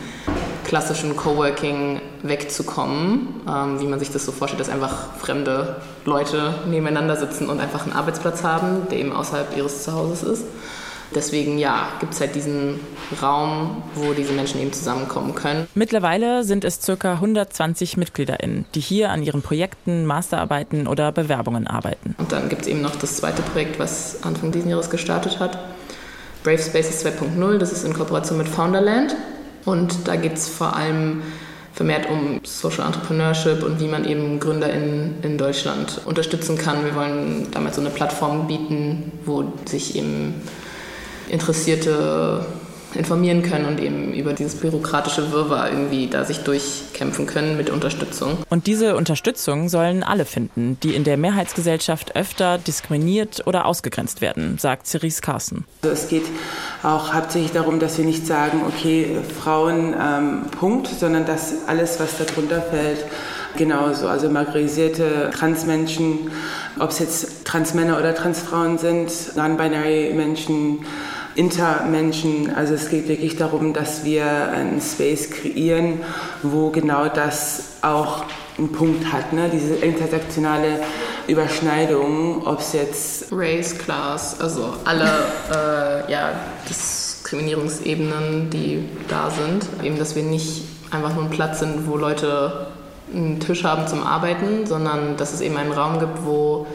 [SPEAKER 9] klassischen Coworking wegzukommen, ähm, wie man sich das so vorstellt, dass einfach fremde Leute nebeneinander sitzen und einfach einen Arbeitsplatz haben, der eben außerhalb ihres Zuhauses ist. Deswegen ja, gibt es halt diesen Raum, wo diese Menschen eben zusammenkommen können.
[SPEAKER 11] Mittlerweile sind es ca. 120 MitgliederInnen, die hier an ihren Projekten, Masterarbeiten oder Bewerbungen arbeiten.
[SPEAKER 9] Und dann gibt es eben noch das zweite Projekt, was Anfang dieses Jahres gestartet hat. Brave Spaces 2.0, das ist in Kooperation mit Founderland. Und da geht es vor allem vermehrt um Social Entrepreneurship und wie man eben Gründer in, in Deutschland unterstützen kann. Wir wollen damit so eine Plattform bieten, wo sich eben Interessierte informieren können und eben über dieses bürokratische Wirrwarr irgendwie da sich durchkämpfen können mit Unterstützung.
[SPEAKER 11] Und diese Unterstützung sollen alle finden, die in der Mehrheitsgesellschaft öfter diskriminiert oder ausgegrenzt werden, sagt Cerise Carson.
[SPEAKER 21] Also es geht auch hauptsächlich darum, dass wir nicht sagen, okay, Frauen, ähm, Punkt, sondern dass alles, was darunter fällt, genauso, also marginalisierte Transmenschen, ob es jetzt Transmänner oder Transfrauen sind, non-binary Menschen, Intermenschen. Also es geht wirklich darum, dass wir einen Space kreieren, wo genau das auch einen Punkt hat, ne? diese intersektionale Überschneidung, ob es jetzt
[SPEAKER 9] Race, Class, also alle <laughs> äh, ja, Diskriminierungsebenen, die da sind. Eben, dass wir nicht einfach nur ein Platz sind, wo Leute einen Tisch haben zum Arbeiten, sondern dass es eben einen Raum gibt, wo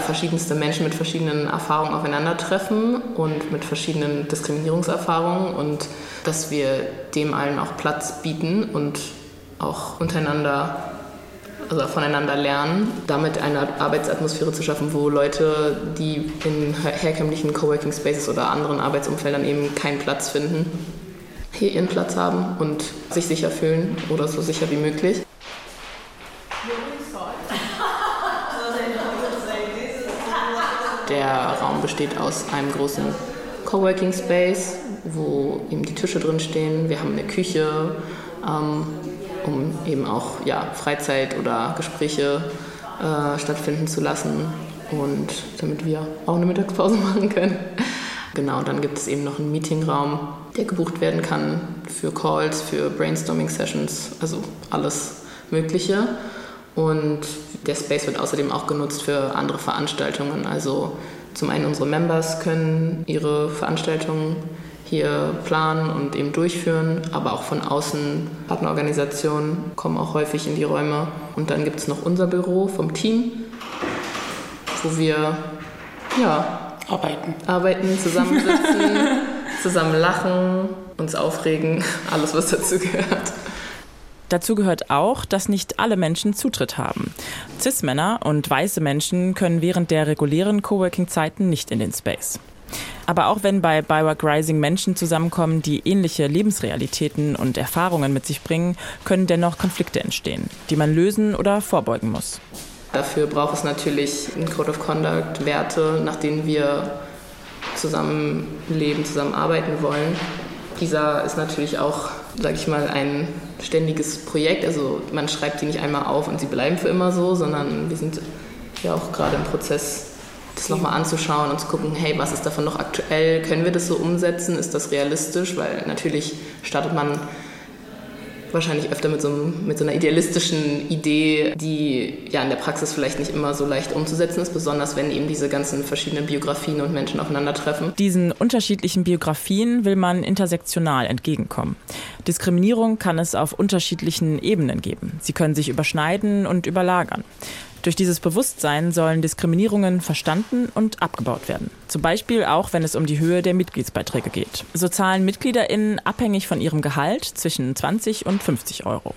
[SPEAKER 9] verschiedenste Menschen mit verschiedenen Erfahrungen aufeinandertreffen und mit verschiedenen Diskriminierungserfahrungen und dass wir dem allen auch Platz bieten und auch untereinander, also voneinander lernen, damit eine Arbeitsatmosphäre zu schaffen, wo Leute, die in herkömmlichen Coworking Spaces oder anderen Arbeitsumfeldern eben keinen Platz finden, hier ihren Platz haben und sich sicher fühlen oder so sicher wie möglich. Der Raum besteht aus einem großen Coworking Space, wo eben die Tische drin stehen. Wir haben eine Küche, ähm, um eben auch ja, Freizeit oder Gespräche äh, stattfinden zu lassen und damit wir auch eine Mittagspause <laughs> machen können. Genau, dann gibt es eben noch einen Meetingraum, der gebucht werden kann für Calls, für Brainstorming-Sessions, also alles Mögliche. Und der Space wird außerdem auch genutzt für andere Veranstaltungen. Also zum einen unsere Members können ihre Veranstaltungen hier planen und eben durchführen, aber auch von außen Partnerorganisationen kommen auch häufig in die Räume. Und dann gibt es noch unser Büro vom Team, wo wir ja,
[SPEAKER 21] arbeiten,
[SPEAKER 9] arbeiten zusammensitzen, <laughs> zusammen lachen, uns aufregen, alles, was dazu gehört.
[SPEAKER 11] Dazu gehört auch, dass nicht alle Menschen Zutritt haben. Cis-Männer und weiße Menschen können während der regulären Coworking-Zeiten nicht in den Space. Aber auch wenn bei Bywork Rising Menschen zusammenkommen, die ähnliche Lebensrealitäten und Erfahrungen mit sich bringen, können dennoch Konflikte entstehen, die man lösen oder vorbeugen muss.
[SPEAKER 9] Dafür braucht es natürlich einen Code of Conduct, Werte, nach denen wir zusammenleben, zusammenarbeiten wollen. Dieser ist natürlich auch, sage ich mal, ein ständiges Projekt. Also man schreibt die nicht einmal auf und sie bleiben für immer so, sondern wir sind ja auch gerade im Prozess, das nochmal anzuschauen und zu gucken, hey, was ist davon noch aktuell? Können wir das so umsetzen? Ist das realistisch? Weil natürlich startet man wahrscheinlich öfter mit so, mit so, einer idealistischen Idee, die ja in der Praxis vielleicht nicht immer so leicht umzusetzen ist, besonders wenn eben diese ganzen verschiedenen Biografien und Menschen aufeinandertreffen.
[SPEAKER 11] Diesen unterschiedlichen Biografien will man intersektional entgegenkommen. Diskriminierung kann es auf unterschiedlichen Ebenen geben. Sie können sich überschneiden und überlagern. Durch dieses Bewusstsein sollen Diskriminierungen verstanden und abgebaut werden. Zum Beispiel auch, wenn es um die Höhe der Mitgliedsbeiträge geht. So zahlen MitgliederInnen abhängig von ihrem Gehalt zwischen 20 und 50 Euro.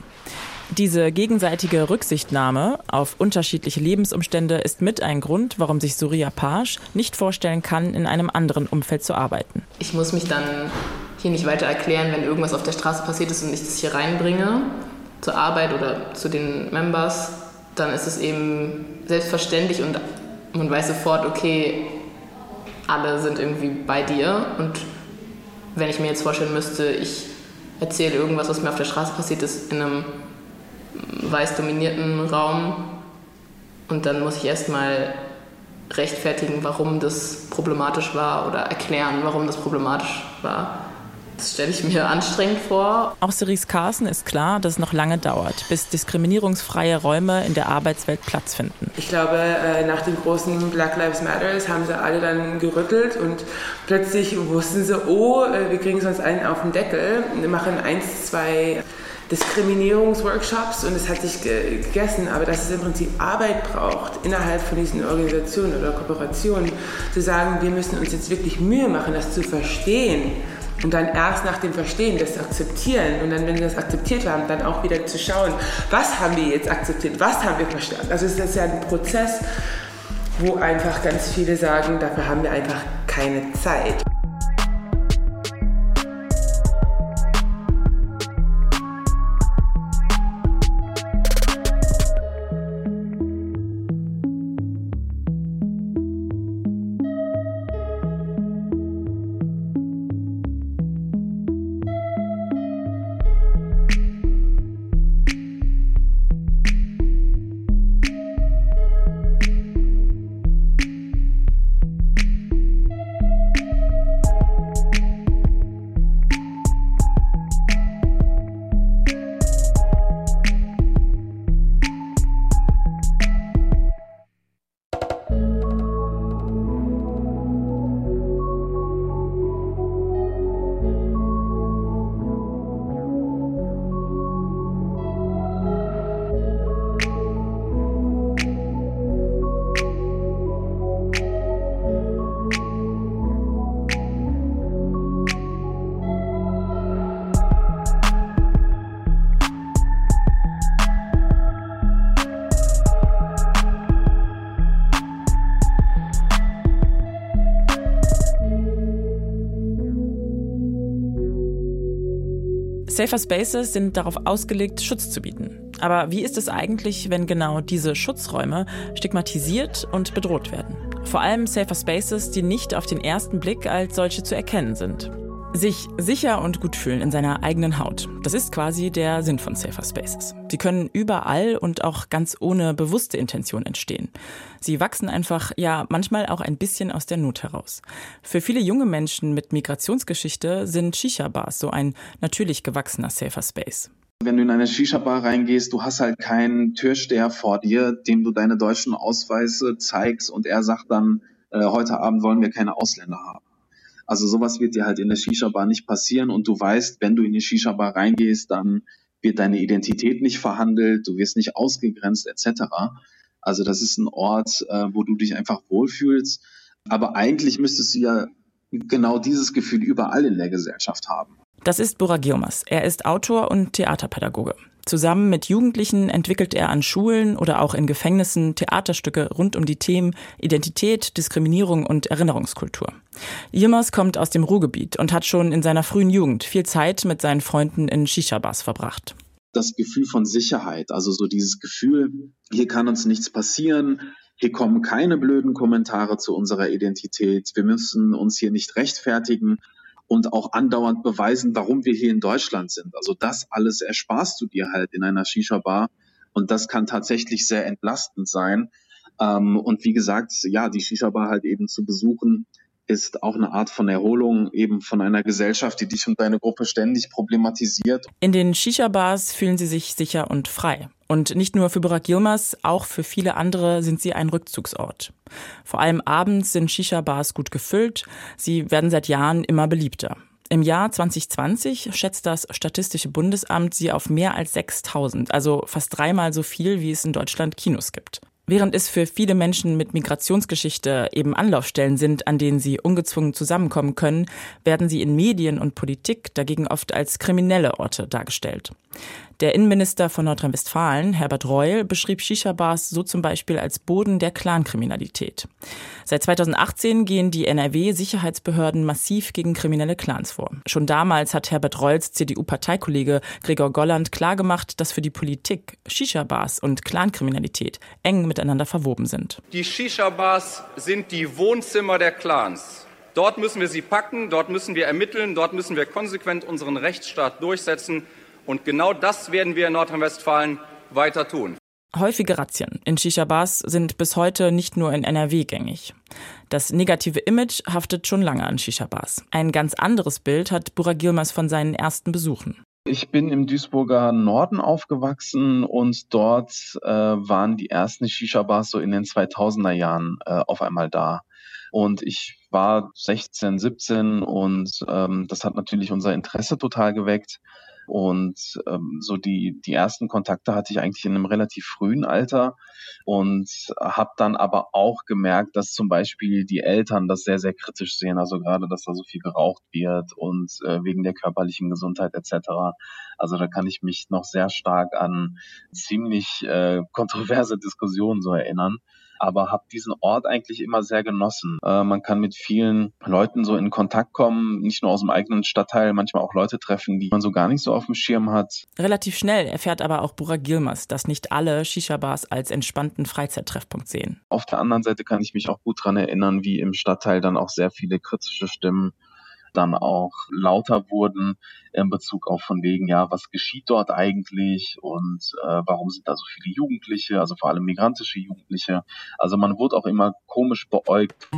[SPEAKER 11] Diese gegenseitige Rücksichtnahme auf unterschiedliche Lebensumstände ist mit ein Grund, warum sich Surya Page nicht vorstellen kann, in einem anderen Umfeld zu arbeiten.
[SPEAKER 9] Ich muss mich dann hier nicht weiter erklären, wenn irgendwas auf der Straße passiert ist und ich das hier reinbringe zur Arbeit oder zu den Members dann ist es eben selbstverständlich und man weiß sofort, okay, alle sind irgendwie bei dir. Und wenn ich mir jetzt vorstellen müsste, ich erzähle irgendwas, was mir auf der Straße passiert ist, in einem weiß dominierten Raum und dann muss ich erstmal rechtfertigen, warum das problematisch war oder erklären, warum das problematisch war das stelle ich mir anstrengend vor.
[SPEAKER 11] Auch Cerise Carson ist klar, dass es noch lange dauert, bis diskriminierungsfreie Räume in der Arbeitswelt Platz finden.
[SPEAKER 21] Ich glaube, äh, nach den großen Black Lives Matters haben sie alle dann gerüttelt und plötzlich wussten sie, oh, äh, wir kriegen sonst einen auf den Deckel, wir machen eins, zwei Diskriminierungsworkshops und es hat sich gegessen, aber dass es im Prinzip Arbeit braucht innerhalb von diesen Organisationen oder Kooperationen, zu sagen, wir müssen uns jetzt wirklich Mühe machen, das zu verstehen und dann erst nach dem Verstehen das akzeptieren und dann, wenn wir das akzeptiert haben, dann auch wieder zu schauen, was haben wir jetzt akzeptiert, was haben wir verstanden. Also es ist ja ein Prozess, wo einfach ganz viele sagen, dafür haben wir einfach keine Zeit.
[SPEAKER 11] Safer Spaces sind darauf ausgelegt, Schutz zu bieten. Aber wie ist es eigentlich, wenn genau diese Schutzräume stigmatisiert und bedroht werden? Vor allem Safer Spaces, die nicht auf den ersten Blick als solche zu erkennen sind. Sich sicher und gut fühlen in seiner eigenen Haut. Das ist quasi der Sinn von Safer Spaces. Sie können überall und auch ganz ohne bewusste Intention entstehen. Sie wachsen einfach, ja, manchmal auch ein bisschen aus der Not heraus. Für viele junge Menschen mit Migrationsgeschichte sind Shisha-Bars so ein natürlich gewachsener Safer Space.
[SPEAKER 6] Wenn du in eine Shisha-Bar reingehst, du hast halt keinen Türsteher vor dir, dem du deine deutschen Ausweise zeigst und er sagt dann, äh, heute Abend wollen wir keine Ausländer haben. Also sowas wird dir halt in der Shisha-Bar nicht passieren und du weißt, wenn du in die Shisha-Bar reingehst, dann wird deine Identität nicht verhandelt, du wirst nicht ausgegrenzt etc. Also das ist ein Ort, äh, wo du dich einfach wohlfühlst. Aber eigentlich müsstest du ja genau dieses Gefühl überall in der Gesellschaft haben.
[SPEAKER 11] Das ist Burak Yilmaz. Er ist Autor und Theaterpädagoge. Zusammen mit Jugendlichen entwickelt er an Schulen oder auch in Gefängnissen Theaterstücke rund um die Themen Identität, Diskriminierung und Erinnerungskultur. Yilmaz kommt aus dem Ruhrgebiet und hat schon in seiner frühen Jugend viel Zeit mit seinen Freunden in Shisha-Bars verbracht.
[SPEAKER 6] Das Gefühl von Sicherheit, also so dieses Gefühl, hier kann uns nichts passieren, hier kommen keine blöden Kommentare zu unserer Identität, wir müssen uns hier nicht rechtfertigen und auch andauernd beweisen, warum wir hier in Deutschland sind. Also das alles ersparst du dir halt in einer Shisha-Bar und das kann tatsächlich sehr entlastend sein. Ähm, und wie gesagt, ja, die Shisha-Bar halt eben zu besuchen, ist auch eine Art von Erholung eben von einer Gesellschaft, die dich und deine Gruppe ständig problematisiert.
[SPEAKER 11] In den Shisha-Bars fühlen sie sich sicher und frei. Und nicht nur für Burak Yilmaz, auch für viele andere sind sie ein Rückzugsort. Vor allem abends sind Shisha-Bars gut gefüllt. Sie werden seit Jahren immer beliebter. Im Jahr 2020 schätzt das Statistische Bundesamt sie auf mehr als 6000, also fast dreimal so viel, wie es in Deutschland Kinos gibt. Während es für viele Menschen mit Migrationsgeschichte eben Anlaufstellen sind, an denen sie ungezwungen zusammenkommen können, werden sie in Medien und Politik dagegen oft als kriminelle Orte dargestellt. Der Innenminister von Nordrhein-Westfalen, Herbert Reul, beschrieb Shisha-Bars so zum Beispiel als Boden der Clankriminalität. Seit 2018 gehen die NRW-Sicherheitsbehörden massiv gegen kriminelle Clans vor. Schon damals hat Herbert Reuls CDU-Parteikollege Gregor Golland klargemacht, dass für die Politik Shisha-Bars und Clankriminalität eng miteinander verwoben sind.
[SPEAKER 22] Die Shisha-Bars sind die Wohnzimmer der Clans. Dort müssen wir sie packen, dort müssen wir ermitteln, dort müssen wir konsequent unseren Rechtsstaat durchsetzen. Und genau das werden wir in Nordrhein-Westfalen weiter tun.
[SPEAKER 11] Häufige Razzien in Shisha-Bars sind bis heute nicht nur in NRW gängig. Das negative Image haftet schon lange an Shisha-Bars. Ein ganz anderes Bild hat Burak Yilmaz von seinen ersten Besuchen.
[SPEAKER 6] Ich bin im Duisburger Norden aufgewachsen und dort äh, waren die ersten Shisha-Bars so in den 2000er Jahren äh, auf einmal da. Und ich war 16, 17 und ähm, das hat natürlich unser Interesse total geweckt. Und ähm, so die, die ersten Kontakte hatte ich eigentlich in einem relativ frühen Alter und habe dann aber auch gemerkt, dass zum Beispiel die Eltern das sehr, sehr kritisch sehen. Also gerade, dass da so viel geraucht wird und äh, wegen der körperlichen Gesundheit etc. Also da kann ich mich noch sehr stark an ziemlich äh, kontroverse Diskussionen so erinnern aber habe diesen Ort eigentlich immer sehr genossen. Äh, man kann mit vielen Leuten so in Kontakt kommen, nicht nur aus dem eigenen Stadtteil, manchmal auch Leute treffen, die man so gar nicht so auf dem Schirm hat.
[SPEAKER 11] Relativ schnell erfährt aber auch Burak Gilmers, dass nicht alle Shisha-Bars als entspannten Freizeittreffpunkt sehen.
[SPEAKER 6] Auf der anderen Seite kann ich mich auch gut daran erinnern, wie im Stadtteil dann auch sehr viele kritische Stimmen dann auch lauter wurden in Bezug auf von wegen, ja, was geschieht dort eigentlich und äh, warum sind da so viele Jugendliche, also vor allem migrantische Jugendliche. Also man wurde auch immer komisch beäugt.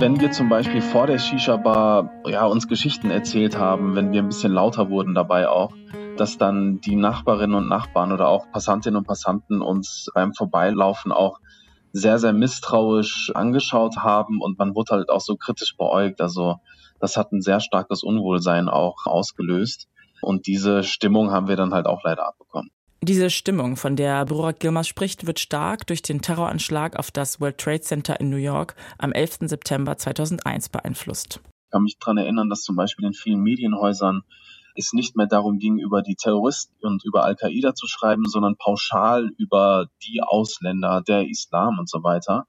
[SPEAKER 6] wenn wir zum Beispiel vor der Shisha-Bar ja, uns Geschichten erzählt haben, wenn wir ein bisschen lauter wurden dabei auch, dass dann die Nachbarinnen und Nachbarn oder auch Passantinnen und Passanten uns beim Vorbeilaufen auch sehr, sehr misstrauisch angeschaut haben und man wurde halt auch so kritisch beäugt. Also das hat ein sehr starkes Unwohlsein auch ausgelöst. Und diese Stimmung haben wir dann halt auch leider abbekommen.
[SPEAKER 11] Diese Stimmung, von der Burak Gilmaz spricht, wird stark durch den Terroranschlag auf das World Trade Center in New York am 11. September 2001 beeinflusst.
[SPEAKER 6] Ich kann mich daran erinnern, dass zum Beispiel in vielen Medienhäusern es nicht mehr darum ging, über die Terroristen und über Al-Qaida zu schreiben, sondern pauschal über die Ausländer, der Islam und so weiter.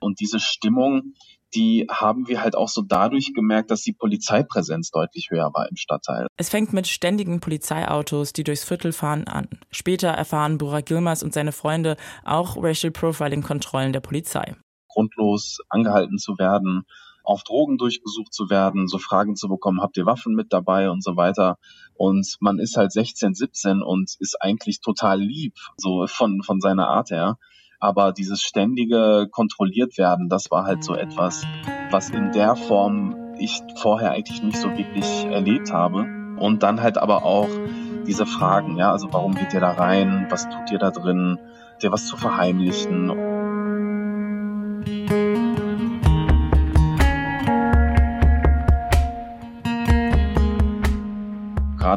[SPEAKER 6] Und diese Stimmung, die haben wir halt auch so dadurch gemerkt, dass die Polizeipräsenz deutlich höher war im Stadtteil.
[SPEAKER 11] Es fängt mit ständigen Polizeiautos, die durchs Viertel fahren, an. Später erfahren Burak Yilmaz und seine Freunde auch Racial Profiling-Kontrollen der Polizei.
[SPEAKER 6] Grundlos angehalten zu werden, auf Drogen durchgesucht zu werden, so Fragen zu bekommen, habt ihr Waffen mit dabei und so weiter. Und man ist halt 16, 17 und ist eigentlich total lieb, so von, von seiner Art her. Aber dieses ständige kontrolliert werden, das war halt so etwas, was in der Form ich vorher eigentlich nicht so wirklich erlebt habe. Und dann halt aber auch diese Fragen, ja, also warum geht ihr da rein? Was tut ihr da drin? Ihr was zu verheimlichen?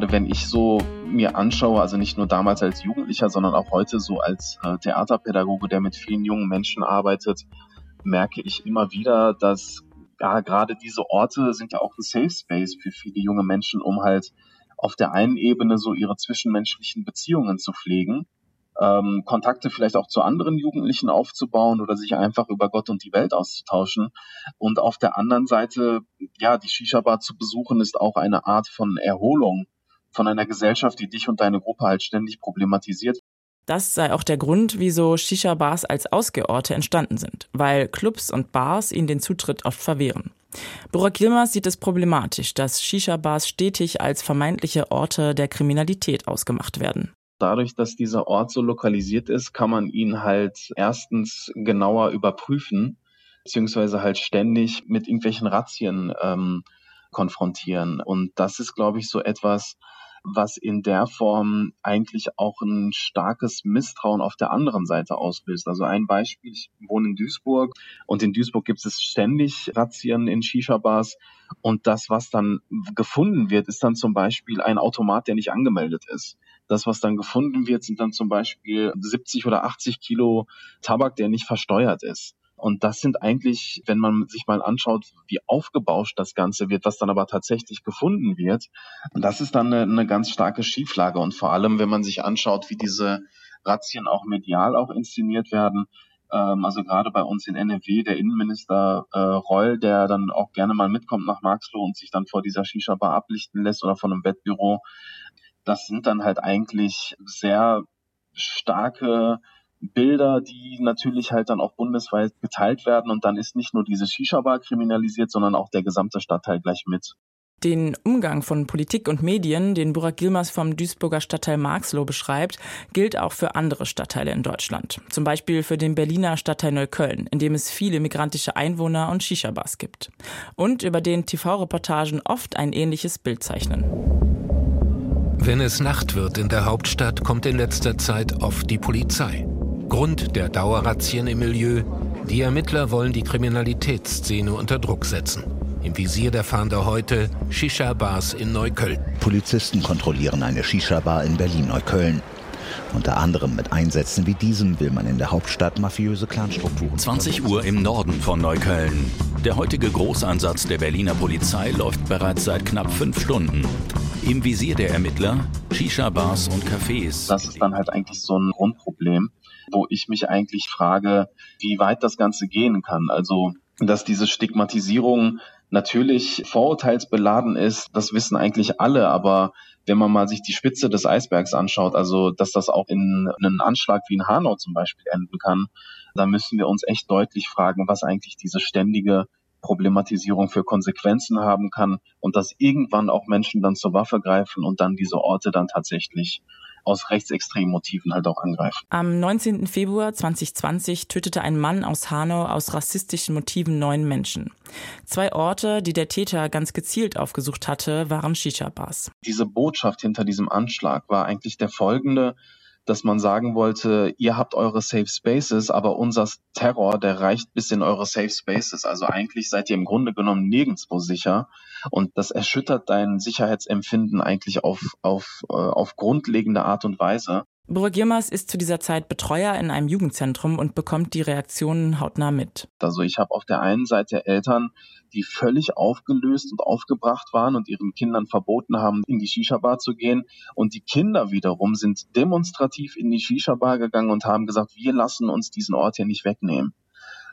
[SPEAKER 6] Wenn ich so mir anschaue, also nicht nur damals als Jugendlicher, sondern auch heute so als äh, Theaterpädagoge, der mit vielen jungen Menschen arbeitet, merke ich immer wieder, dass ja, gerade diese Orte sind ja auch ein Safe Space für viele junge Menschen, um halt auf der einen Ebene so ihre zwischenmenschlichen Beziehungen zu pflegen, ähm, Kontakte vielleicht auch zu anderen Jugendlichen aufzubauen oder sich einfach über Gott und die Welt auszutauschen. Und auf der anderen Seite, ja, die Shisha-Bar zu besuchen, ist auch eine Art von Erholung von einer Gesellschaft, die dich und deine Gruppe halt ständig problematisiert.
[SPEAKER 11] Das sei auch der Grund, wieso Shisha-Bars als Ausgeorte entstanden sind, weil Clubs und Bars ihnen den Zutritt oft verwehren. Burak Yilmaz sieht es problematisch, dass Shisha-Bars stetig als vermeintliche Orte der Kriminalität ausgemacht werden.
[SPEAKER 6] Dadurch, dass dieser Ort so lokalisiert ist, kann man ihn halt erstens genauer überprüfen, beziehungsweise halt ständig mit irgendwelchen Razzien ähm, konfrontieren. Und das ist, glaube ich, so etwas, was in der Form eigentlich auch ein starkes Misstrauen auf der anderen Seite auslöst. Also ein Beispiel, ich wohne in Duisburg und in Duisburg gibt es ständig Razzien in Shisha-Bars und das, was dann gefunden wird, ist dann zum Beispiel ein Automat, der nicht angemeldet ist. Das, was dann gefunden wird, sind dann zum Beispiel 70 oder 80 Kilo Tabak, der nicht versteuert ist. Und das sind eigentlich, wenn man sich mal anschaut, wie aufgebauscht das Ganze wird, was dann aber tatsächlich gefunden wird, das ist dann eine, eine ganz starke Schieflage. Und vor allem, wenn man sich anschaut, wie diese Razzien auch medial auch inszeniert werden, ähm, also gerade bei uns in NRW, der Innenminister äh, Reul, der dann auch gerne mal mitkommt nach Marxloh und sich dann vor dieser Shisha-Bar ablichten lässt oder von einem Wettbüro, das sind dann halt eigentlich sehr starke Bilder, die natürlich halt dann auch bundesweit geteilt werden und dann ist nicht nur diese Shisha-Bar kriminalisiert, sondern auch der gesamte Stadtteil gleich mit.
[SPEAKER 11] Den Umgang von Politik und Medien, den Burak Gilmas vom Duisburger Stadtteil Marxloh beschreibt, gilt auch für andere Stadtteile in Deutschland. Zum Beispiel für den Berliner Stadtteil Neukölln, in dem es viele migrantische Einwohner und Shisha-Bars gibt. Und über den TV-Reportagen oft ein ähnliches Bild zeichnen.
[SPEAKER 23] Wenn es Nacht wird in der Hauptstadt, kommt in letzter Zeit oft die Polizei. Grund der Dauerrazzien im Milieu, die Ermittler wollen die Kriminalitätsszene unter Druck setzen. Im Visier der Fahnder heute Shisha-Bars in Neukölln.
[SPEAKER 24] Polizisten kontrollieren eine Shisha-Bar in Berlin-Neukölln. Unter anderem mit Einsätzen wie diesem will man in der Hauptstadt mafiöse Clanstrukturen.
[SPEAKER 25] 20 Uhr im Norden von Neukölln. Der heutige Großansatz der Berliner Polizei läuft bereits seit knapp fünf Stunden. Im Visier der Ermittler Shisha-Bars und Cafés.
[SPEAKER 6] Das ist dann halt eigentlich so ein Grundproblem wo ich mich eigentlich frage, wie weit das Ganze gehen kann. Also, dass diese Stigmatisierung natürlich vorurteilsbeladen ist, das wissen eigentlich alle, aber wenn man mal sich die Spitze des Eisbergs anschaut, also dass das auch in einen Anschlag wie in Hanau zum Beispiel enden kann, da müssen wir uns echt deutlich fragen, was eigentlich diese ständige Problematisierung für Konsequenzen haben kann und dass irgendwann auch Menschen dann zur Waffe greifen und dann diese Orte dann tatsächlich aus rechtsextremen Motiven halt auch angreifen.
[SPEAKER 11] Am 19. Februar 2020 tötete ein Mann aus Hanau aus rassistischen Motiven neun Menschen. Zwei Orte, die der Täter ganz gezielt aufgesucht hatte, waren Shisha-Bars.
[SPEAKER 6] Diese Botschaft hinter diesem Anschlag war eigentlich der folgende, dass man sagen wollte, ihr habt eure Safe Spaces, aber unser Terror, der reicht bis in eure Safe Spaces. Also eigentlich seid ihr im Grunde genommen nirgendwo sicher. Und das erschüttert dein Sicherheitsempfinden eigentlich auf, auf, äh, auf grundlegende Art und Weise.
[SPEAKER 11] Burak Yilmaz ist zu dieser Zeit Betreuer in einem Jugendzentrum und bekommt die Reaktionen hautnah mit.
[SPEAKER 6] Also ich habe auf der einen Seite Eltern, die völlig aufgelöst und aufgebracht waren und ihren Kindern verboten haben, in die Shisha-Bar zu gehen. Und die Kinder wiederum sind demonstrativ in die Shisha-Bar gegangen und haben gesagt, wir lassen uns diesen Ort hier nicht wegnehmen.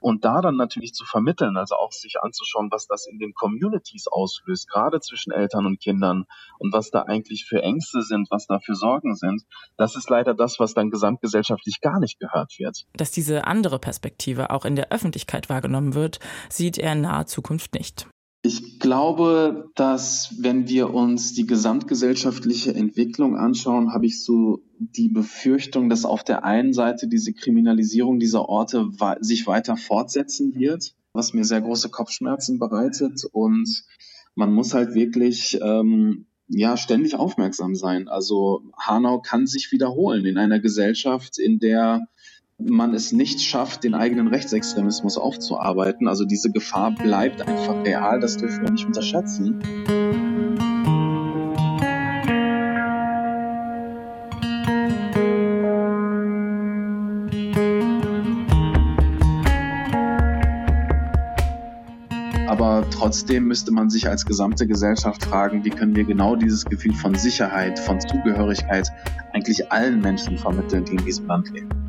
[SPEAKER 6] Und da dann natürlich zu vermitteln, also auch sich anzuschauen, was das in den Communities auslöst, gerade zwischen Eltern und Kindern und was da eigentlich für Ängste sind, was da für Sorgen sind, das ist leider das, was dann gesamtgesellschaftlich gar nicht gehört wird.
[SPEAKER 11] Dass diese andere Perspektive auch in der Öffentlichkeit wahrgenommen wird, sieht er in naher Zukunft nicht.
[SPEAKER 6] Ich glaube, dass wenn wir uns die gesamtgesellschaftliche Entwicklung anschauen, habe ich so die Befürchtung, dass auf der einen Seite diese Kriminalisierung dieser Orte sich weiter fortsetzen wird, was mir sehr große Kopfschmerzen bereitet. Und man muss halt wirklich ähm, ja ständig aufmerksam sein. Also Hanau kann sich wiederholen in einer Gesellschaft, in der man es nicht schafft, den eigenen Rechtsextremismus aufzuarbeiten. Also diese Gefahr bleibt einfach real, das dürfen wir nicht unterschätzen. Aber trotzdem müsste man sich als gesamte Gesellschaft fragen, wie können wir genau dieses Gefühl von Sicherheit, von Zugehörigkeit eigentlich allen Menschen vermitteln, die in diesem Land leben.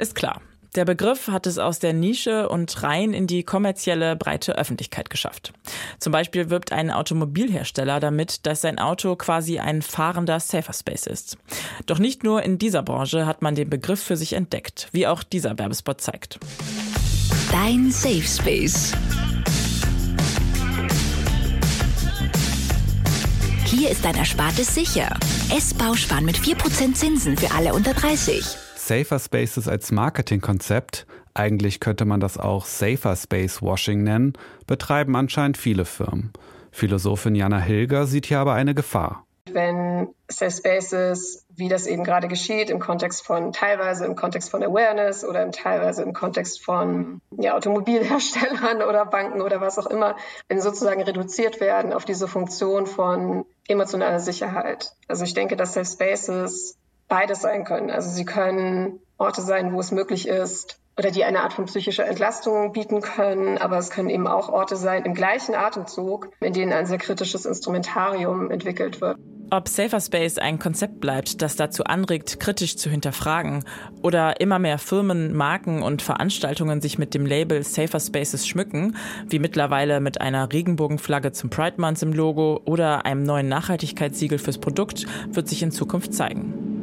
[SPEAKER 11] Ist klar. Der Begriff hat es aus der Nische und rein in die kommerzielle breite Öffentlichkeit geschafft. Zum Beispiel wirbt ein Automobilhersteller damit, dass sein Auto quasi ein fahrender Safer Space ist. Doch nicht nur in dieser Branche hat man den Begriff für sich entdeckt, wie auch dieser Werbespot zeigt.
[SPEAKER 26] Dein Safe Space. Hier ist dein Erspartes sicher. S-Bausparen mit 4% Zinsen für alle unter 30.
[SPEAKER 12] Safer Spaces als Marketingkonzept, eigentlich könnte man das auch Safer Space Washing nennen, betreiben anscheinend viele Firmen. Philosophin Jana Hilger sieht hier aber eine Gefahr.
[SPEAKER 2] Wenn Safe Spaces, wie das eben gerade geschieht, im Kontext von teilweise im Kontext von Awareness oder teilweise im Kontext von ja, Automobilherstellern oder Banken oder was auch immer, wenn sozusagen reduziert werden auf diese Funktion von emotionaler Sicherheit. Also ich denke, dass Safe Spaces beides sein können. Also sie können Orte sein, wo es möglich ist oder die eine Art von psychischer Entlastung bieten können, aber es können eben auch Orte sein im gleichen Atemzug, in denen ein sehr kritisches Instrumentarium entwickelt wird.
[SPEAKER 11] Ob Safer Space ein Konzept bleibt, das dazu anregt, kritisch zu hinterfragen, oder immer mehr Firmen, Marken und Veranstaltungen sich mit dem Label Safer Spaces schmücken, wie mittlerweile mit einer Regenbogenflagge zum Pride Month im Logo oder einem neuen Nachhaltigkeitssiegel fürs Produkt, wird sich in Zukunft zeigen.